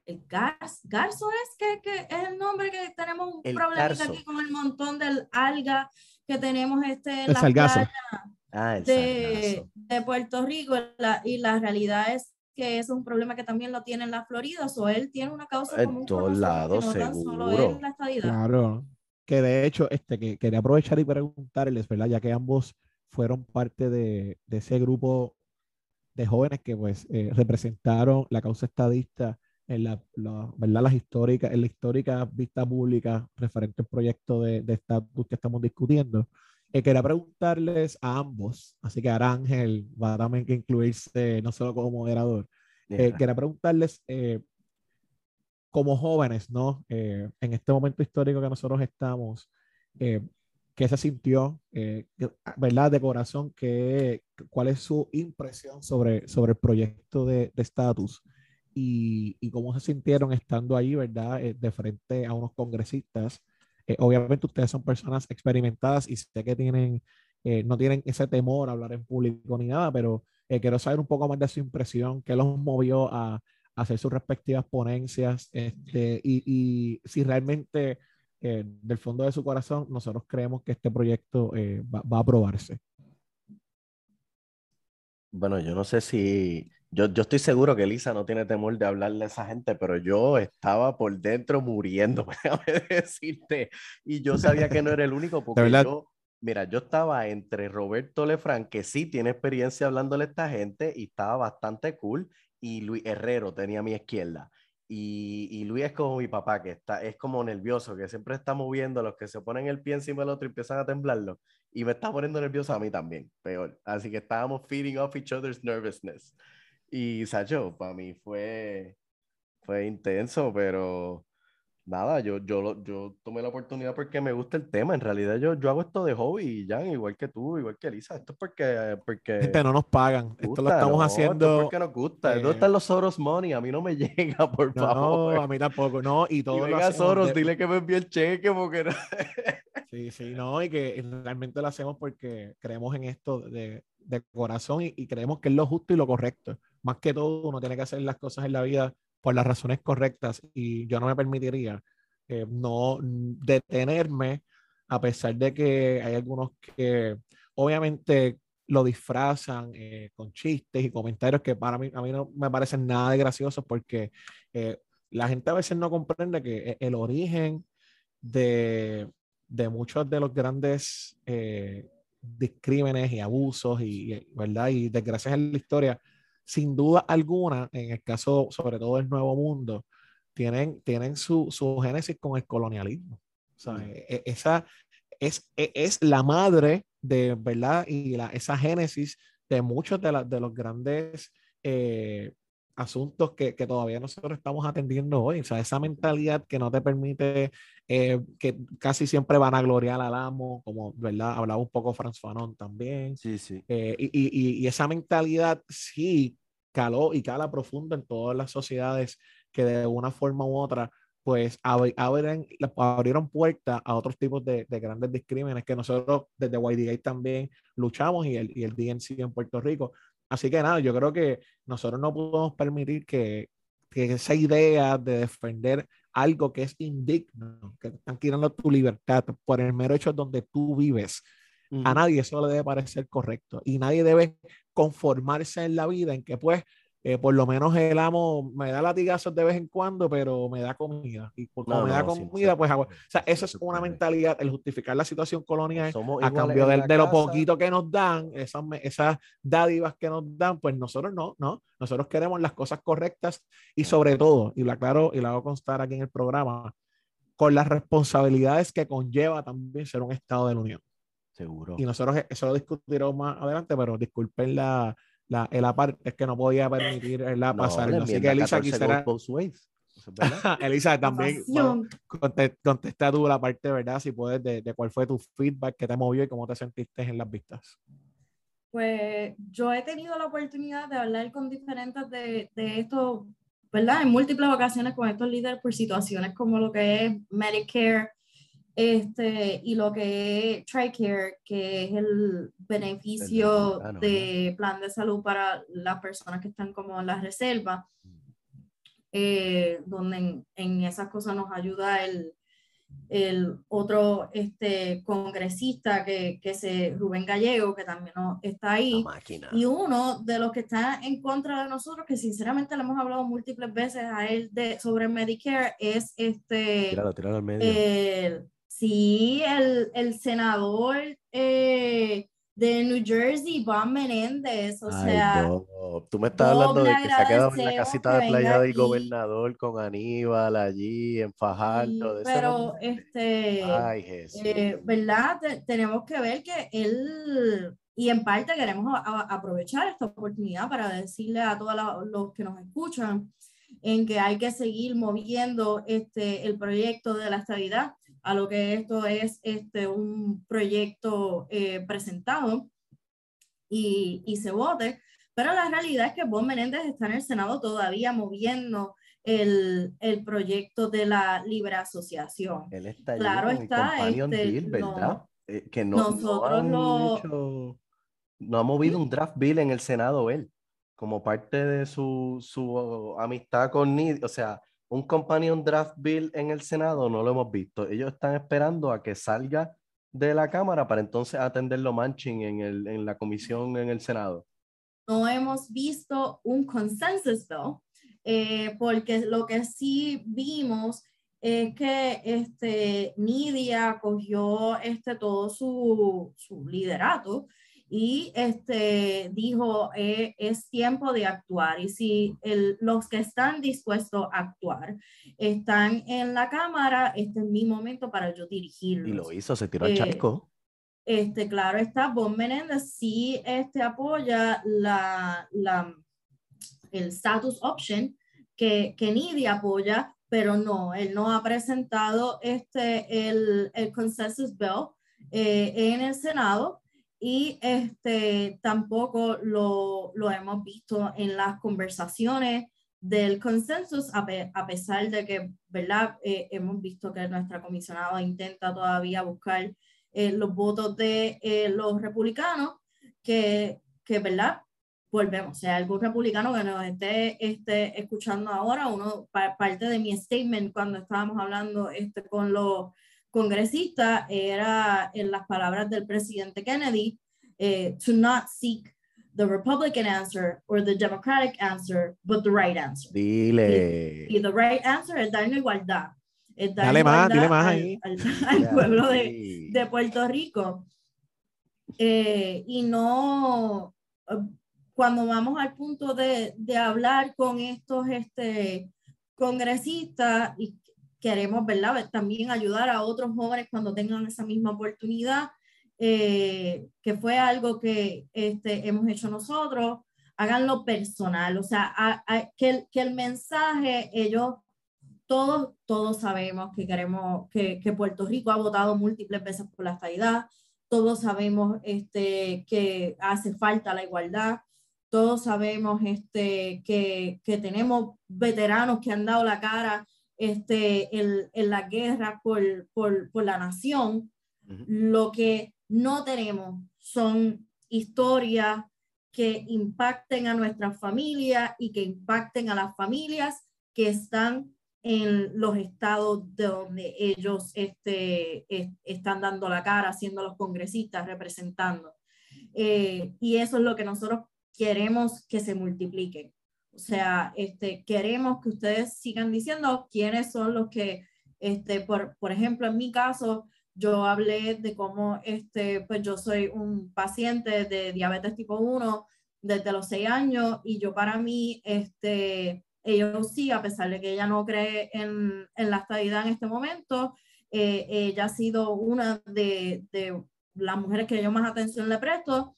[SPEAKER 1] el Garzo es que, que es el nombre que tenemos un
[SPEAKER 3] El
[SPEAKER 1] problema
[SPEAKER 3] garzo.
[SPEAKER 1] aquí con el montón del alga que tenemos este, en
[SPEAKER 2] sargazo.
[SPEAKER 1] playas
[SPEAKER 3] Ah,
[SPEAKER 1] de, Puerto Rico la- y la realidad es que es un problema que también lo tiene en la Florida, o él tiene una causa
[SPEAKER 3] En todos lados,
[SPEAKER 1] no
[SPEAKER 3] seguro.
[SPEAKER 1] la.
[SPEAKER 2] Claro. Que de hecho, este, que quería aprovechar y preguntarles, ¿verdad? Ya que ambos fueron parte de, de ese grupo de jóvenes que pues eh, representaron la causa estadista en la, la- ¿verdad? Las históricas, en la histórica vista pública referente al proyecto de de estatus que estamos discutiendo. Eh, quería preguntarles a ambos, así que ahora Ángel va también que incluirse no solo como moderador, eh, quería preguntarles, eh, como jóvenes, ¿no? Eh, en este momento histórico que nosotros estamos, eh, ¿qué se sintió, eh, que- verdad, de corazón? ¿Qué, ¿Cuál es su impresión sobre, sobre el proyecto de de estatus? y, y cómo se sintieron estando ahí, ¿verdad? De frente a unos congresistas. Eh, obviamente ustedes son personas experimentadas y sé que tienen, eh, no tienen ese temor a hablar en público ni nada, pero eh, quiero saber un poco más de su impresión, qué los movió a, hacer sus respectivas ponencias este, y, si realmente del fondo de su corazón nosotros creemos que este proyecto va a aprobarse.
[SPEAKER 3] Bueno, yo no sé si. Yo, yo estoy seguro que Elisa no tiene temor de hablarle a esa gente, pero yo estaba por dentro muriendo, déjame decirte. Y yo sabía que no era el único, porque yo. Mira, yo estaba entre Roberto Lefranc, que sí tiene experiencia hablándole a esta gente y estaba bastante cool, y Luis Herrero tenía a mi izquierda. Y, y Luis es como mi papá, que está, es como nervioso, que siempre está moviendo, los que se ponen el pie encima del otro y empiezan a temblarlo. Y me está poniendo nervioso a mí también, peor. Así que estábamos feeding off each other's nervousness. Y Sacho, para mí fue, fue intenso, pero nada, yo, yo, lo- yo tomé la oportunidad porque me gusta el tema. En realidad yo, yo hago esto de hobby, Jan, igual que tú, igual que Elisa. Esto es porque, porque
[SPEAKER 2] Gente, no nos pagan, esto lo
[SPEAKER 3] gusta,
[SPEAKER 2] estamos
[SPEAKER 3] no, esto es
[SPEAKER 2] haciendo.
[SPEAKER 3] porque nos gusta.
[SPEAKER 2] eh,
[SPEAKER 3] ¿Dónde están los Soros Money? A mí no me llega, por
[SPEAKER 2] No,
[SPEAKER 3] favor.
[SPEAKER 2] a mí tampoco, no, y
[SPEAKER 3] Y
[SPEAKER 2] todo lo
[SPEAKER 3] venga
[SPEAKER 2] hacemos
[SPEAKER 3] Soros,
[SPEAKER 2] de-
[SPEAKER 3] dile que me envíe el cheque porque no.
[SPEAKER 2] Sí, sí, no, y que realmente lo hacemos porque creemos en esto de, de corazón y, y creemos que es lo justo y lo correcto. Más que todo, uno tiene que hacer las cosas en la vida por las razones correctas y yo no me permitiría eh, no detenerme a pesar de que hay algunos que obviamente lo disfrazan eh, con chistes y comentarios que para mí, a mí no me parecen nada de graciosos porque eh, la gente a veces no comprende que e- el origen de, de muchos de los grandes eh, discrímenes y abusos y, y, ¿verdad? y desgracias en la historia, sin duda alguna, en el caso sobre todo del Nuevo Mundo, tienen, tienen su, su génesis con el colonialismo. O sea,
[SPEAKER 3] Mm.
[SPEAKER 2] e- e- esa es, e- es la madre de, ¿verdad? Y la, esa génesis de muchos de, la- de los grandes eh, asuntos que, que, todavía nosotros estamos atendiendo hoy. O sea, esa mentalidad que no te permite, eh, que casi siempre van a gloriar al amo, como, ¿verdad? Hablaba un poco Franz Fanon también.
[SPEAKER 3] Sí, sí.
[SPEAKER 2] Eh, y, y, y, esa mentalidad sí caló y cala profundo en todas las sociedades que de una forma u otra pues abren, abrieron puertas a otros tipos de, de, grandes discrímenes que nosotros desde YDA también luchamos y el, y el DNC en Puerto Rico. Así que nada, yo creo que nosotros no podemos permitir que, que esa idea de defender algo que es indigno, que están quitando tu libertad por el mero hecho donde tú vives, a nadie eso le debe parecer correcto. Y nadie debe conformarse en la vida en que pues eh, por lo menos el amo me da latigazos de vez en cuando, pero me da comida. Y como me da comida, pues hago. O sea, eso es una mentalidad, el justificar la situación colonial a cambio de, de, lo poquito que nos dan, esas, esas dádivas que nos dan, pues nosotros no, ¿no? Nosotros queremos las cosas correctas y sobre todo, y lo aclaro y lo hago constar aquí en el programa, con las responsabilidades que conlleva también ser un Estado de la Unión.
[SPEAKER 3] Seguro.
[SPEAKER 2] Y nosotros eso lo discutiremos más adelante, pero disculpen la, la, el parte es que no podía permitir la pasar. Así que Elisa quisiera. Elisa, también contesta tú la parte, ¿verdad? Si puedes, de, de, cuál fue tu feedback, qué te movió y cómo te sentiste en las vistas.
[SPEAKER 1] Pues yo he tenido la oportunidad de hablar con diferentes de, de estos, ¿verdad? En múltiples ocasiones con estos líderes por situaciones como lo que es Medicare, este, y lo que es TRICARE, que es el beneficio de plan de salud para las personas que están como en la reserva, eh, donde en, esas cosas nos ayuda el, el otro este, congresista que, que es Rubén Gallego, que también está ahí, y uno de los que está en contra de nosotros, que sinceramente le hemos hablado múltiples veces a él de, sobre Medicare, es este, El, Sí, el, el senador eh, de New Jersey, Bob Menéndez, o sea...
[SPEAKER 3] Tú me estás hablando de que se ha quedado en la casita de playa del gobernador con Aníbal allí en Fajardo.
[SPEAKER 1] de pero, este,
[SPEAKER 3] Ay, Jesús.
[SPEAKER 1] Eh, ¿verdad? tenemos que ver que él, y en parte queremos aprovechar esta oportunidad para decirle a todos los que nos escuchan en que hay que seguir moviendo este, el proyecto de la estabilidad a lo que esto es este, un proyecto eh, presentado y, y, se vote, pero la realidad es que Bob Menéndez está en el Senado todavía moviendo el, el proyecto de la libre asociación.
[SPEAKER 3] Él está claro está, este, ¿verdad? Eh, que no,
[SPEAKER 1] nosotros no,
[SPEAKER 3] no ha movido un draft bill en el Senado él, como parte de su, su amistad con Nid, o sea, un companion draft bill en el Senado no lo hemos visto. Ellos están esperando a que salga de la Cámara para entonces atenderlo Manchin en, el, en la comisión en el Senado.
[SPEAKER 1] No hemos visto un consensus bill, eh, porque lo que sí vimos es que este, Nidia cogió este, todo su, su liderato y este, dijo, eh, es tiempo de actuar. Y si el, los que están dispuestos a actuar están en la Cámara, este es mi momento para yo dirigirlos.
[SPEAKER 3] Y lo hizo, se tiró al eh,
[SPEAKER 1] Este, claro está, Bon Menéndez sí este, apoya la, la, el status option que, que NIDI apoya, pero no, él no ha presentado este, el, el consensus bill eh, en el Senado y este, tampoco lo, lo, hemos visto en las conversaciones del consenso, a, a pesar de que, ¿verdad? Eh, hemos visto que nuestra comisionada intenta todavía buscar eh, los votos de eh, los republicanos, que, que, ¿verdad? Volvemos, si hay algún republicano que nos esté, esté escuchando ahora, uno, parte de mi statement cuando estábamos hablando este, con los congresista era en las palabras del presidente Kennedy, eh, to not seek the Republican answer or the Democratic answer, but the right answer.
[SPEAKER 3] Dile.
[SPEAKER 1] Y, the right answer es darnos igualdad. Es
[SPEAKER 2] dar dale igualdad más, dile más al, ahí.
[SPEAKER 1] Al, al pueblo de, de, Puerto Rico. Eh, y no, cuando vamos al punto de, de hablar con estos este, congresistas y queremos, ¿verdad? También ayudar a otros jóvenes cuando tengan esa misma oportunidad, eh, que fue algo que este, hemos hecho nosotros. háganlo personal, o sea, que, el, que el mensaje, ellos, todos, todos sabemos que queremos, que, que Puerto Rico ha votado múltiples veces por la estabilidad, todos sabemos este, que hace falta la igualdad, todos sabemos este, que, que tenemos veteranos que han dado la cara este, en, en la guerra por, por, por la nación. Lo que no tenemos son historias que impacten a nuestras familias y que impacten a las familias que están en los estados de donde ellos este, están dando la cara, siendo los congresistas, representando. Eh, y eso es lo que nosotros queremos que se multipliquen. O sea, este, queremos que ustedes sigan diciendo quiénes son los que, este, por, por ejemplo, en mi caso, yo hablé de cómo este, pues yo soy un paciente de diabetes tipo 1 desde los 6 años y yo para mí, este, ellos sí, a pesar de que ella no cree en, en la estabilidad en este momento, eh, ella ha sido una de, de, las mujeres que yo más atención le presto,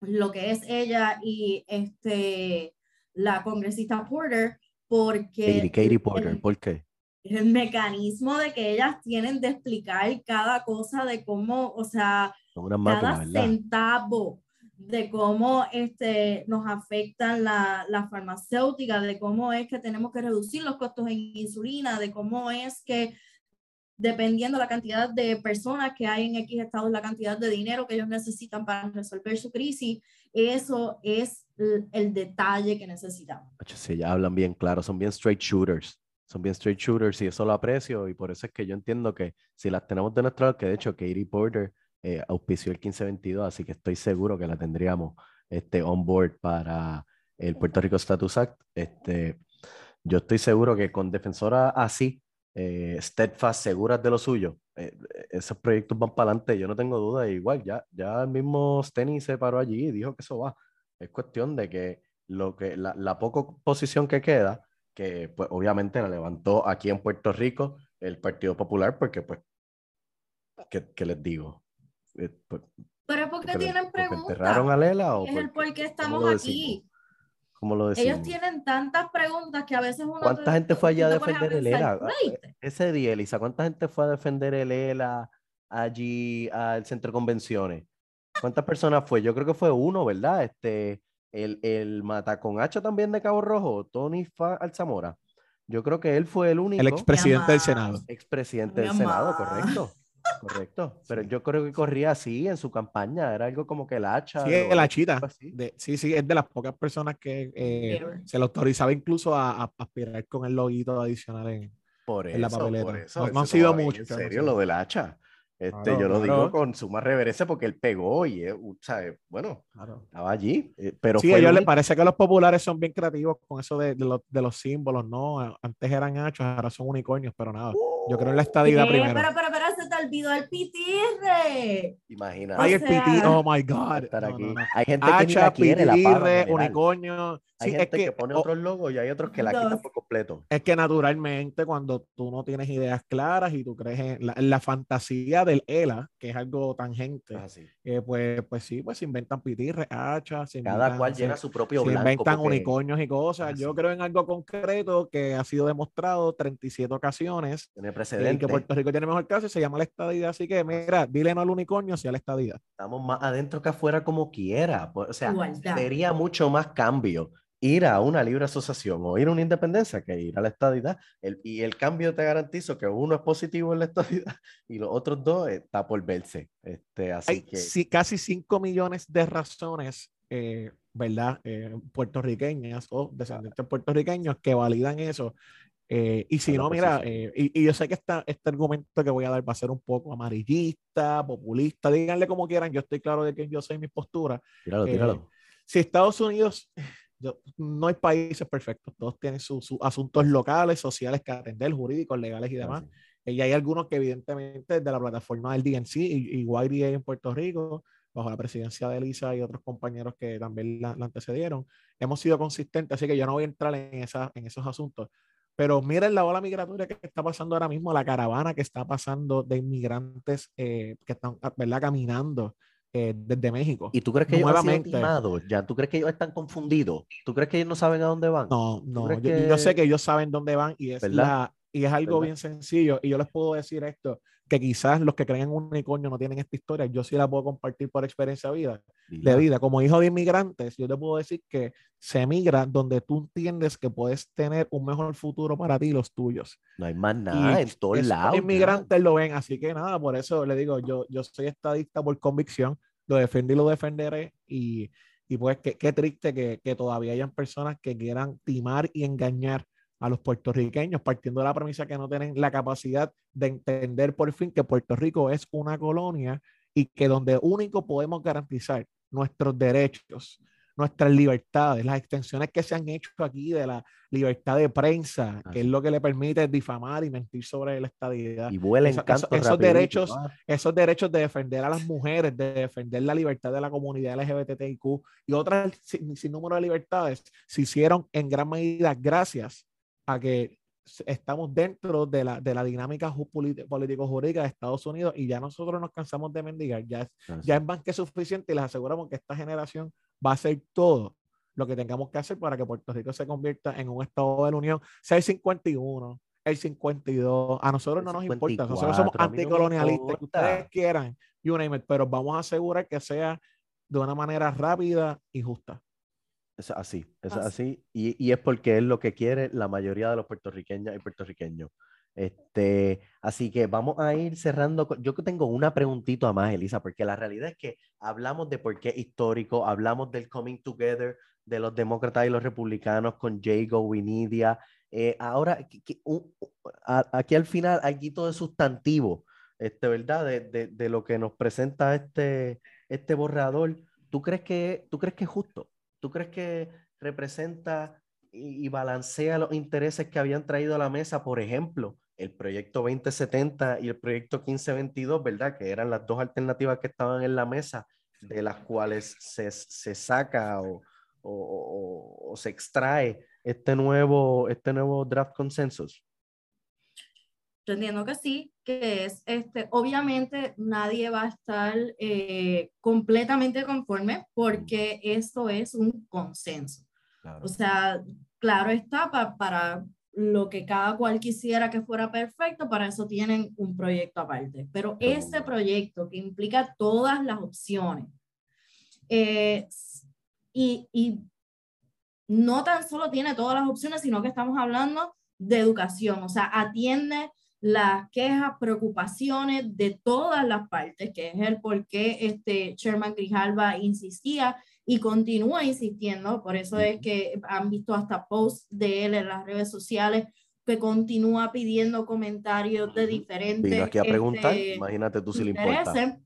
[SPEAKER 1] lo que es ella y este, la congresista Porter, porque...
[SPEAKER 3] Katie, Porter, ¿por qué?
[SPEAKER 1] el mecanismo de que ellas tienen de explicar cada cosa de cómo, o sea, cada centavo de cómo este, nos afectan las la farmacéuticas, de cómo es que tenemos que reducir los costos en insulina, de cómo es que dependiendo la cantidad de personas que hay en X estados, la cantidad de dinero que ellos necesitan para resolver su crisis, eso es el, el detalle que necesitamos.
[SPEAKER 3] Sí, ya hablan bien claro, son bien straight shooters son bien straight shooters y eso lo aprecio y por eso es que yo entiendo que si las tenemos de nuestro lado, que de hecho Katie Porter eh, auspició el 1522, así que estoy seguro que la tendríamos este, on board para el Puerto Rico Status Act. Este, yo estoy seguro que con defensoras así, eh, steadfast, seguras de lo suyo, eh, esos proyectos van para adelante, yo no tengo duda, igual ya, ya el mismo Steny se paró allí y dijo que eso va. Es cuestión de que, lo que la, la poca posición que queda, que pues obviamente la levantó aquí en Puerto Rico el Partido Popular, porque pues, ¿qué, les digo?
[SPEAKER 1] Eh, pues, Pero porque tienen preguntas.
[SPEAKER 3] ¿Enterraron a Lela o
[SPEAKER 1] es el por qué estamos aquí?
[SPEAKER 3] ¿Cómo lo decimos?
[SPEAKER 1] Ellos tienen tantas preguntas que a veces uno...
[SPEAKER 3] ¿Cuánta gente fue allá a defender el ELA? Ese día, Elisa, ¿cuánta gente fue a defender el ELA allí al centro de convenciones? ¿Cuántas personas fue? Yo creo que fue uno, ¿verdad? Este, el, el mata con hacha también de Cabo Rojo, Tony Alzamora. Yo creo que él fue el único.
[SPEAKER 2] El expresidente del Senado.
[SPEAKER 3] Expresidente del Senado, correcto. Correcto. Pero yo creo que corría así en su campaña. Era algo como que el hacha.
[SPEAKER 2] Sí, el hachita. sí, sí, es de las pocas personas que eh, se le autorizaba incluso a, aspirar con el loguito adicional en,
[SPEAKER 3] por
[SPEAKER 2] la papeleta.
[SPEAKER 3] Por eso,
[SPEAKER 2] no, han sido muchos.
[SPEAKER 3] En serio, lo del hacha. Este, yo lo digo con suma reverencia porque él pegó y, bueno, estaba allí. Eh, pero
[SPEAKER 2] sí, a ellos les parece que los populares son bien creativos con eso de, de, los símbolos, ¿no? Antes eran hachos, ahora son unicornios, pero nada. yo creo en la estadía primero.
[SPEAKER 1] Pero, pero, pero, se te olvidó el pitirre.
[SPEAKER 3] Imagínate.
[SPEAKER 2] Ay, el pitirre, oh my God.
[SPEAKER 3] Estar aquí. Hay gente que quiere
[SPEAKER 2] pitirre, unicornio.
[SPEAKER 3] Hay gente que, que, pone otros logos y hay otros que la quitan por completo.
[SPEAKER 2] Es que naturalmente cuando tú no tienes ideas claras y tú crees en la, fantasía del ELA, que es algo tangente, ah, eh, pues, pues sí, pues se inventan pitirres, hachas.
[SPEAKER 3] Cada cual llena su propio
[SPEAKER 2] se inventan unicornios y cosas. Ah, Yo creo en algo concreto que ha sido demostrado 37 ocasiones.
[SPEAKER 3] Tiene precedente.
[SPEAKER 2] que Puerto Rico tiene mejor caso y se llama la estadía. Así que mira, dile no al unicornio, si a la estadía.
[SPEAKER 3] Estamos más adentro que afuera como quiera. Pues, o sea, sería mucho más cambio ir a una libre asociación o ir a una independencia que ir a la estadidad. El, y el cambio te garantizo que uno es positivo en la estadidad y los otros dos está por verse. Este, así
[SPEAKER 2] Hay
[SPEAKER 3] que...
[SPEAKER 2] sí, casi 5 millones de razones, eh, ¿verdad? Eh, puertorriqueñas o descendientes puertorriqueños que validan eso. Eh, y si no, mira, y, y, yo sé que esta, este argumento que voy a dar va a ser un poco amarillista, populista, díganle como quieran, yo estoy claro de que yo soy mi postura.
[SPEAKER 3] Tíralo, tíralo.
[SPEAKER 2] Si Estados Unidos no hay países perfectos, todos tienen sus asuntos locales, sociales que atender, jurídicos, legales y demás. Y hay algunos que evidentemente de la plataforma del DNC y, y YDA en Puerto Rico, bajo la presidencia de Elisa y otros compañeros que también la, antecedieron, hemos sido consistentes, así que yo no voy a entrar en, esa, en esos asuntos. Pero miren la ola migratoria que está pasando ahora mismo, la caravana que está pasando de inmigrantes eh, que están ¿verdad? caminando eh, desde México.
[SPEAKER 3] ¿Y tú crees que ellos han sido
[SPEAKER 2] Nuevamente.
[SPEAKER 3] timados? ya? ¿Tú crees que ellos están confundidos? ¿Tú crees que ellos no saben a dónde van?
[SPEAKER 2] No, no, yo, yo sé que ellos saben dónde van y es, la, y es algo
[SPEAKER 3] ¿Verdad?
[SPEAKER 2] bien sencillo. Y yo les puedo decir esto, que quizás los que creen en un unicornio no tienen esta historia, yo sí la puedo compartir por experiencia de vida. de vida. Como hijo de inmigrantes, yo te puedo decir que se emigra donde tú entiendes que puedes tener un mejor futuro para ti y los tuyos.
[SPEAKER 3] No hay más nada en todos lados. ya.
[SPEAKER 2] inmigrantes lo ven, así que nada, por eso le digo, yo, yo soy estadista por convicción, lo defendí y lo defenderé y, y pues qué, qué triste que, que todavía hayan personas que quieran timar y engañar a los puertorriqueños, partiendo de la premisa que no tienen la capacidad de entender por fin que Puerto Rico es una colonia y que donde único podemos garantizar nuestros derechos, nuestras libertades, las extensiones que se han hecho aquí de la libertad de prensa, que es
[SPEAKER 3] Así.
[SPEAKER 2] lo que le permite difamar y mentir sobre la estadidad.
[SPEAKER 3] Y vuelen
[SPEAKER 2] Esa- esos
[SPEAKER 3] rapidito,
[SPEAKER 2] derechos
[SPEAKER 3] ah.
[SPEAKER 2] Esos derechos de defender a las mujeres, de defender la libertad de la comunidad LGBTIQ y otras sin, sin número de libertades se hicieron en gran medida gracias a que estamos dentro de la, de la dinámica político-jurídica de Estados Unidos y ya nosotros nos cansamos de mendigar, ya es,
[SPEAKER 3] Así.
[SPEAKER 2] ya es más que suficiente y les aseguramos que esta generación va a hacer todo lo que tengamos que hacer para que Puerto Rico se convierta en un estado de la Unión, sea el 51, el 52, a nosotros no nos importa, nosotros somos
[SPEAKER 3] 54, a mí no
[SPEAKER 2] anticolonialistas, que ustedes quieran, you name it, pero vamos a asegurar que sea de una manera rápida y justa.
[SPEAKER 3] Es así, es
[SPEAKER 1] Así.
[SPEAKER 3] así. Y, y es porque es lo que quiere la mayoría de los puertorriqueñas y puertorriqueños. Este, así que vamos a ir cerrando. Yo tengo una preguntita más, Elisa, porque la realidad es que hablamos de por qué histórico, hablamos del coming together de los demócratas y los republicanos con Jago, Winidia. Eh, ahora, aquí al final, algo de sustantivo, este, ¿verdad? De, de- de lo que nos presenta este, este borrador. ¿Tú crees que, tú crees que es justo? ¿Tú crees que representa y, balancea los intereses que habían traído a la mesa, por ejemplo, el proyecto 2070 y el proyecto 1522, ¿verdad? Que eran las dos alternativas que estaban en la mesa, de las cuales se, se saca o- o se extrae este nuevo, este nuevo draft consensus.
[SPEAKER 1] Yo entiendo que sí, que es, este, obviamente nadie va a estar eh, completamente conforme porque esto es un consenso. O sea, claro está, pa- para lo que cada cual quisiera que fuera perfecto, para eso tienen un proyecto aparte. Pero este proyecto que implica todas las opciones eh, y, y no tan solo tiene todas las opciones, sino que estamos hablando de educación, o sea, atiende las quejas, preocupaciones de todas las partes, que es el por qué este Chairman Grijalva insistía y continúa insistiendo, por eso es que han visto hasta posts de él en las redes sociales que continúa pidiendo comentarios de diferentes
[SPEAKER 3] Vino aquí a preguntar,
[SPEAKER 1] este,
[SPEAKER 3] imagínate tú si le importa.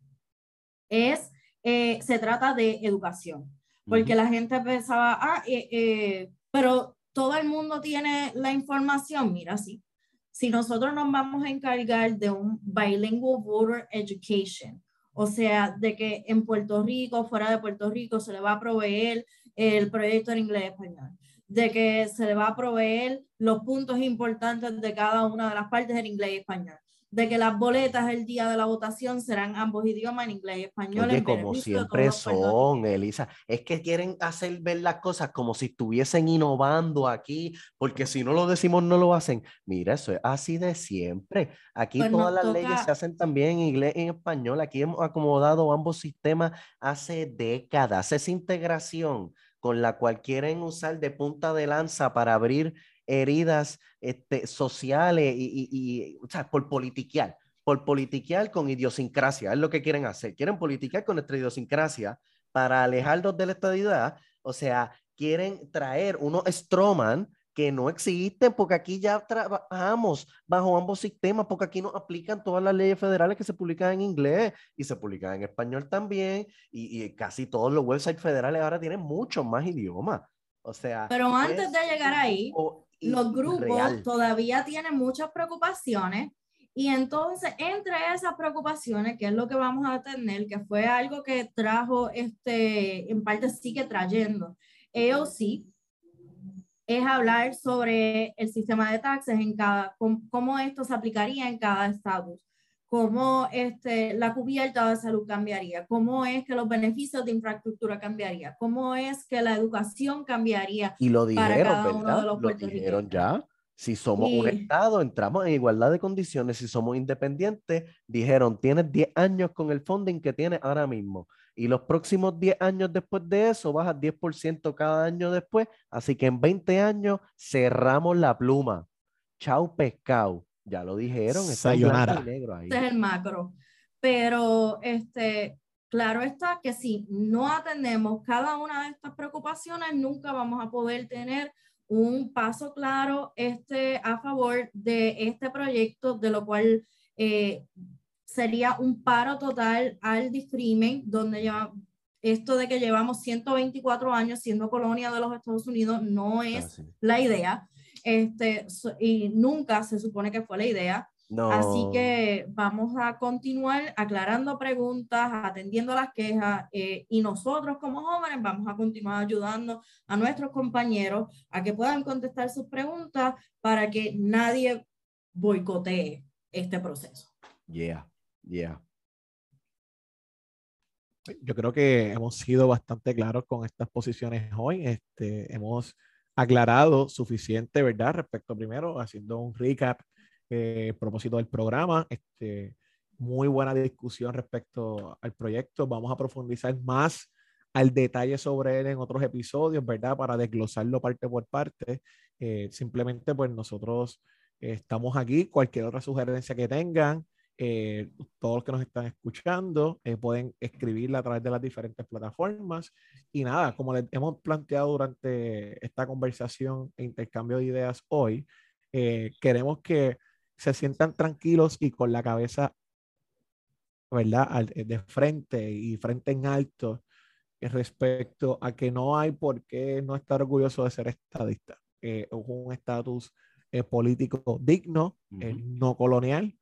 [SPEAKER 1] es, eh, se trata de educación porque la gente pensaba, ah, eh, eh, pero todo el mundo tiene la información. Mira, sí. Si nosotros nos vamos a encargar de un bilingual voter education, o sea, de que en Puerto Rico, fuera de Puerto Rico, se le va a proveer el proyecto en inglés y español, de que se le va a proveer los puntos importantes de cada una de las partes en inglés y español, de que las boletas el día de la votación serán ambos idiomas en inglés y español.
[SPEAKER 3] Oye,
[SPEAKER 1] en
[SPEAKER 3] como siempre son, Elisa. Es que quieren hacer ver las cosas como si estuviesen innovando aquí, porque si no lo decimos, no lo hacen. Mira, eso es así de siempre. Aquí
[SPEAKER 1] Pues
[SPEAKER 3] todas las leyes
[SPEAKER 1] toca-
[SPEAKER 3] se hacen también en inglés y en español. Aquí hemos acomodado ambos sistemas hace décadas. Esa integración con la cual quieren usar de punta de lanza para abrir heridas este, sociales y, y- y, o sea, por politiquear por politiquear con idiosincrasia, es lo que quieren hacer. Quieren politiquear con nuestra idiosincrasia para alejarnos de la estadidad. O sea, quieren traer unos Stroman que no existen porque aquí ya trabajamos bajo ambos sistemas, porque aquí nos aplican todas las leyes federales que se publican en inglés y se publican en español también. Y, y casi todos los websites federales ahora tienen muchos más idiomas. O sea,
[SPEAKER 1] Pero antes
[SPEAKER 3] es
[SPEAKER 1] de llegar ahí,
[SPEAKER 3] o-
[SPEAKER 1] los grupos
[SPEAKER 3] real.
[SPEAKER 1] todavía tienen muchas preocupaciones y entonces entre esas preocupaciones, que es lo que vamos a tener, que fue algo que trajo, este, en parte sigue trayendo, sí, es hablar sobre el sistema de taxes en cada, cómo, cómo esto se aplicaría en cada estatus, cómo este, la cubierta de salud cambiaría, cómo es que los beneficios de infraestructura cambiaría, cómo es que la educación cambiaría.
[SPEAKER 3] Y lo dijeron, ¿verdad? lo dijeron ya. Si somos un Estado, entramos en igualdad de condiciones. Si somos independientes, dijeron, tienes 10 años con el funding que tienes ahora mismo. Y los próximos 10 años después de eso, bajas 10% cada año después. Así que en 20 años cerramos la pluma. Chau pescado. Ya lo dijeron, está
[SPEAKER 1] en negro ahí. Este es el macro. Pero este, claro está que si no atendemos cada una de estas preocupaciones, nunca vamos a poder tener un paso claro este, a favor de este proyecto, de lo cual eh, sería un paro total al discrimen, donde ya esto de que llevamos 124 años siendo colonia de los Estados Unidos no es ah, la idea. Este, y nunca se supone que fue la idea. Así que vamos a continuar aclarando preguntas, atendiendo las quejas eh, y nosotros como jóvenes vamos a continuar ayudando a nuestros compañeros a que puedan contestar sus preguntas para que nadie boicotee este proceso.
[SPEAKER 3] Yeah, yeah.
[SPEAKER 2] Yo creo que hemos sido bastante claros con estas posiciones hoy. Este, hemos aclarado suficiente, ¿verdad? Respecto primero, haciendo un recap eh, propósito del programa. Este, muy buena discusión respecto al proyecto. Vamos a profundizar más al detalle sobre él en otros episodios, ¿verdad? Para desglosarlo parte por parte. Eh, simplemente, pues nosotros estamos aquí. Cualquier otra sugerencia que tengan, eh, todos los que nos están escuchando eh, pueden escribirla a través de las diferentes plataformas. Y nada, como les hemos planteado durante esta conversación e intercambio de ideas hoy, eh, queremos que se sientan tranquilos y con la cabeza, ¿verdad?, de frente y frente en alto respecto a que no hay por qué no estar orgulloso de ser estadista. es un estatus político digno, no colonial,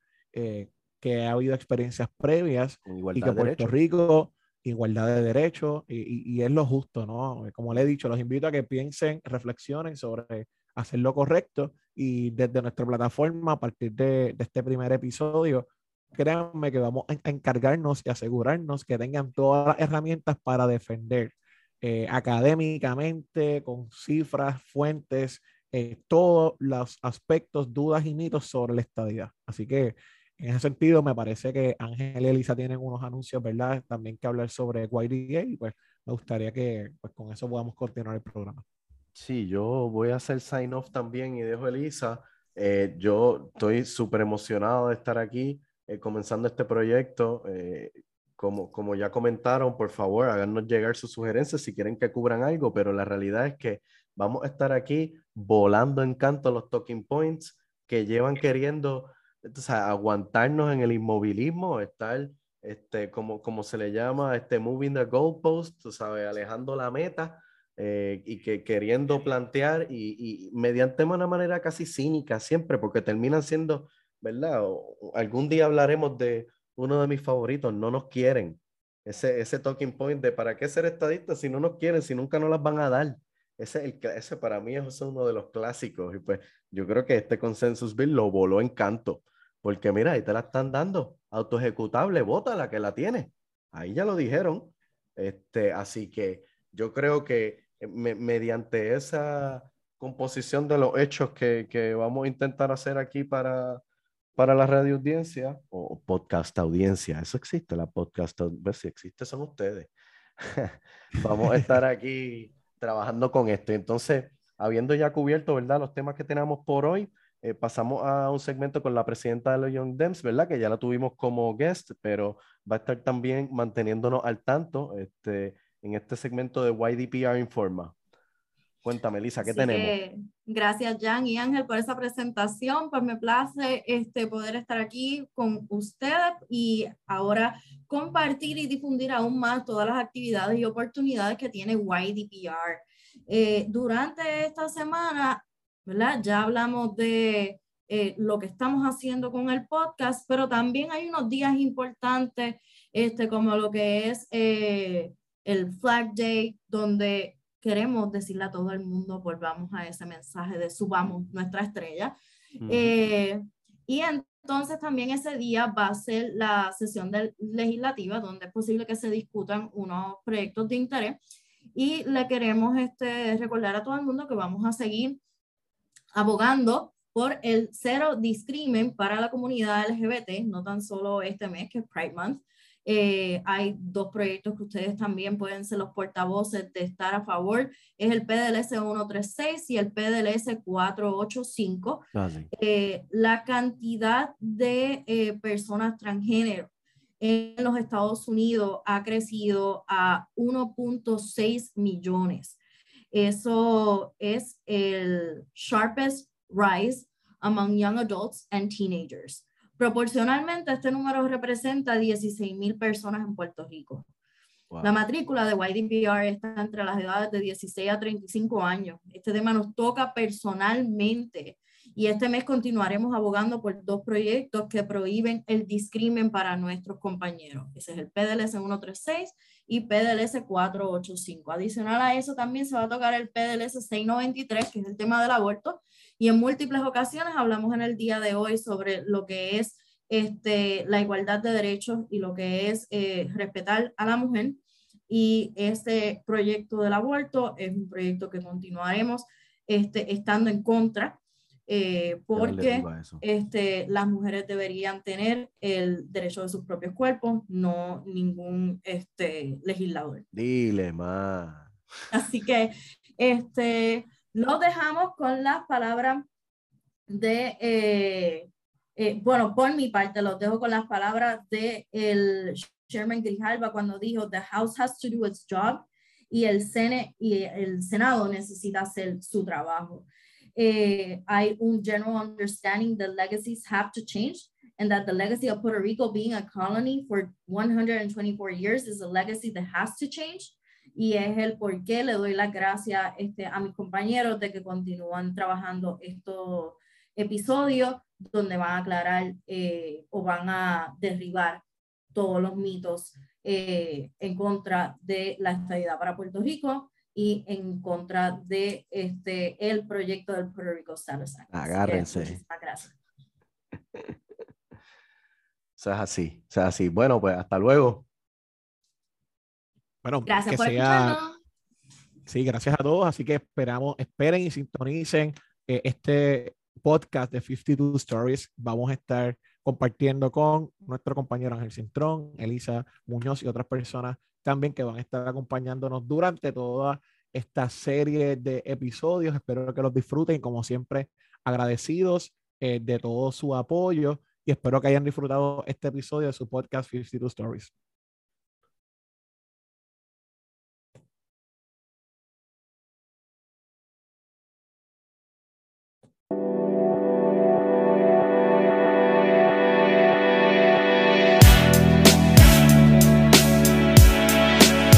[SPEAKER 2] que ha habido experiencias previas y que Puerto Rico, igualdad de derechos, y, y, es lo justo, ¿no? Como le he dicho, los invito a que piensen, reflexionen sobre hacer lo correcto y desde nuestra plataforma, a partir de, de este primer episodio, créanme que vamos a encargarnos y asegurarnos que tengan todas las herramientas para defender eh, académicamente, con cifras, fuentes, eh, todos los aspectos, dudas y mitos sobre la estadía. Así que en ese sentido, me parece que Ángel y Elisa tienen unos anuncios, ¿verdad? También que hablar sobre YDA y pues me gustaría que pues, con eso podamos continuar el programa.
[SPEAKER 3] Sí, yo voy a hacer sign off también y dejo a Elisa. Eh, yo estoy súper emocionado de estar aquí eh, comenzando este proyecto. Eh, como, como ya comentaron, por favor, háganos llegar sus sugerencias si quieren que cubran algo, pero la realidad es que vamos a estar aquí volando en canto los talking points que llevan queriendo entonces, aguantarnos en el inmovilismo, estar, este, como, como se le llama, este, moving the goalpost, tú sabes, alejando la meta eh, y que queriendo plantear y, y, mediante una manera casi cínica siempre, porque terminan siendo, ¿verdad? algún día hablaremos de uno de mis favoritos, no nos quieren. Ese, ese talking point de para qué ser estadista si no nos quieren, si nunca nos las van a dar. Ese, el, ese para mí es uno de los clásicos y pues yo creo que este consensus bill lo voló en canto, porque mira, ahí te la están dando, autoejecutable, vota la que la tiene. Ahí ya lo dijeron. Este, así que yo creo que eh, mediante esa composición de los hechos que, que, vamos a intentar hacer aquí para, para la radio audiencia o podcast audiencia, eso existe, la podcast, ver si existe son ustedes. vamos a estar aquí trabajando con esto. Entonces, habiendo ya cubierto, ¿verdad? Los temas que tenemos por hoy, eh, pasamos a un segmento con la presidenta de los Young Dems, ¿verdad? Que ya la tuvimos como guest, pero va a estar también manteniéndonos al tanto este, en este segmento de YDPR Informa. Cuéntame, Lisa, ¿qué tenemos?
[SPEAKER 1] gracias, Jan y Ángel, por esa presentación. Pues me place este, poder estar aquí con ustedes y ahora compartir y difundir aún más todas las actividades y oportunidades que tiene YDPR. Eh, durante esta semana, ¿verdad? Ya hablamos de eh, lo que estamos haciendo con el podcast, pero también hay unos días importantes, este, como lo que es eh, el Flag Day, donde queremos decirle a todo el mundo, volvamos a ese mensaje de subamos nuestra estrella. Y entonces también ese día va a ser la sesión legislativa donde es posible que se discutan unos proyectos de interés. Y le queremos este, recordar a todo el mundo que vamos a seguir abogando por el cero discrimen para la comunidad LGBT, no tan solo este mes que es Pride Month, eh, hay dos proyectos que ustedes también pueden ser los portavoces de estar a favor. Es el PDLS 136 y el PDLS 485. Ah, eh, la cantidad de eh, personas transgénero en los Estados Unidos ha crecido a 1.6 millones. Eso es el sharpest rise among young adults and teenagers. Proporcionalmente, este número representa 16.000 personas en Puerto Rico. La matrícula de YDPR está entre las edades de 16 a 35 años. Este tema nos toca personalmente y este mes continuaremos abogando por dos proyectos que prohíben el discrimen para nuestros compañeros. Ese es el PDLS 136 y PDLS 485. Adicional a eso también se va a tocar el PDLS 693, que es el tema del aborto, y en múltiples ocasiones hablamos en el día de hoy sobre lo que es este, la igualdad de derechos y lo que es eh, respetar a la mujer. Y este proyecto del aborto es un proyecto que continuaremos este, estando en contra, eh, porque este, las mujeres deberían tener el derecho de sus propios cuerpos, no ningún este, legislador.
[SPEAKER 3] Dile más.
[SPEAKER 1] Así que este, lo dejamos con las palabras de, eh, eh, bueno, por mi parte, los dejo con las palabras de el Chairman Grijalva cuando dijo, the House has to do its job y el, Sene, y el Senado necesita hacer su trabajo. Eh, hay un general understanding that legacies have to change and that the legacy of Puerto Rico being a colony for 124 years is a legacy that has to change. Y es el por qué le doy las gracias este, a mis compañeros de que continúan trabajando estos episodios donde van a aclarar eh, o van a derribar todos los mitos eh, en contra de la estabilidad para Puerto Rico y en contra de este, el proyecto del Puerto Rico Status
[SPEAKER 3] Agárrense. Muchísimas gracias. Eso es así, o sea así. Bueno, pues hasta luego.
[SPEAKER 2] Bueno, gracias por sea, Sí, gracias a todos. Así que esperamos, esperen y sintonicen eh, este podcast de 52 Stories. Vamos a estar compartiendo con nuestro compañero Ángel Cintrón, Elisa Muñoz y otras personas también que van a estar acompañándonos durante toda esta serie de episodios. Espero que los disfruten como siempre agradecidos eh, de todo su apoyo y espero que hayan disfrutado este episodio de su podcast 52 Stories.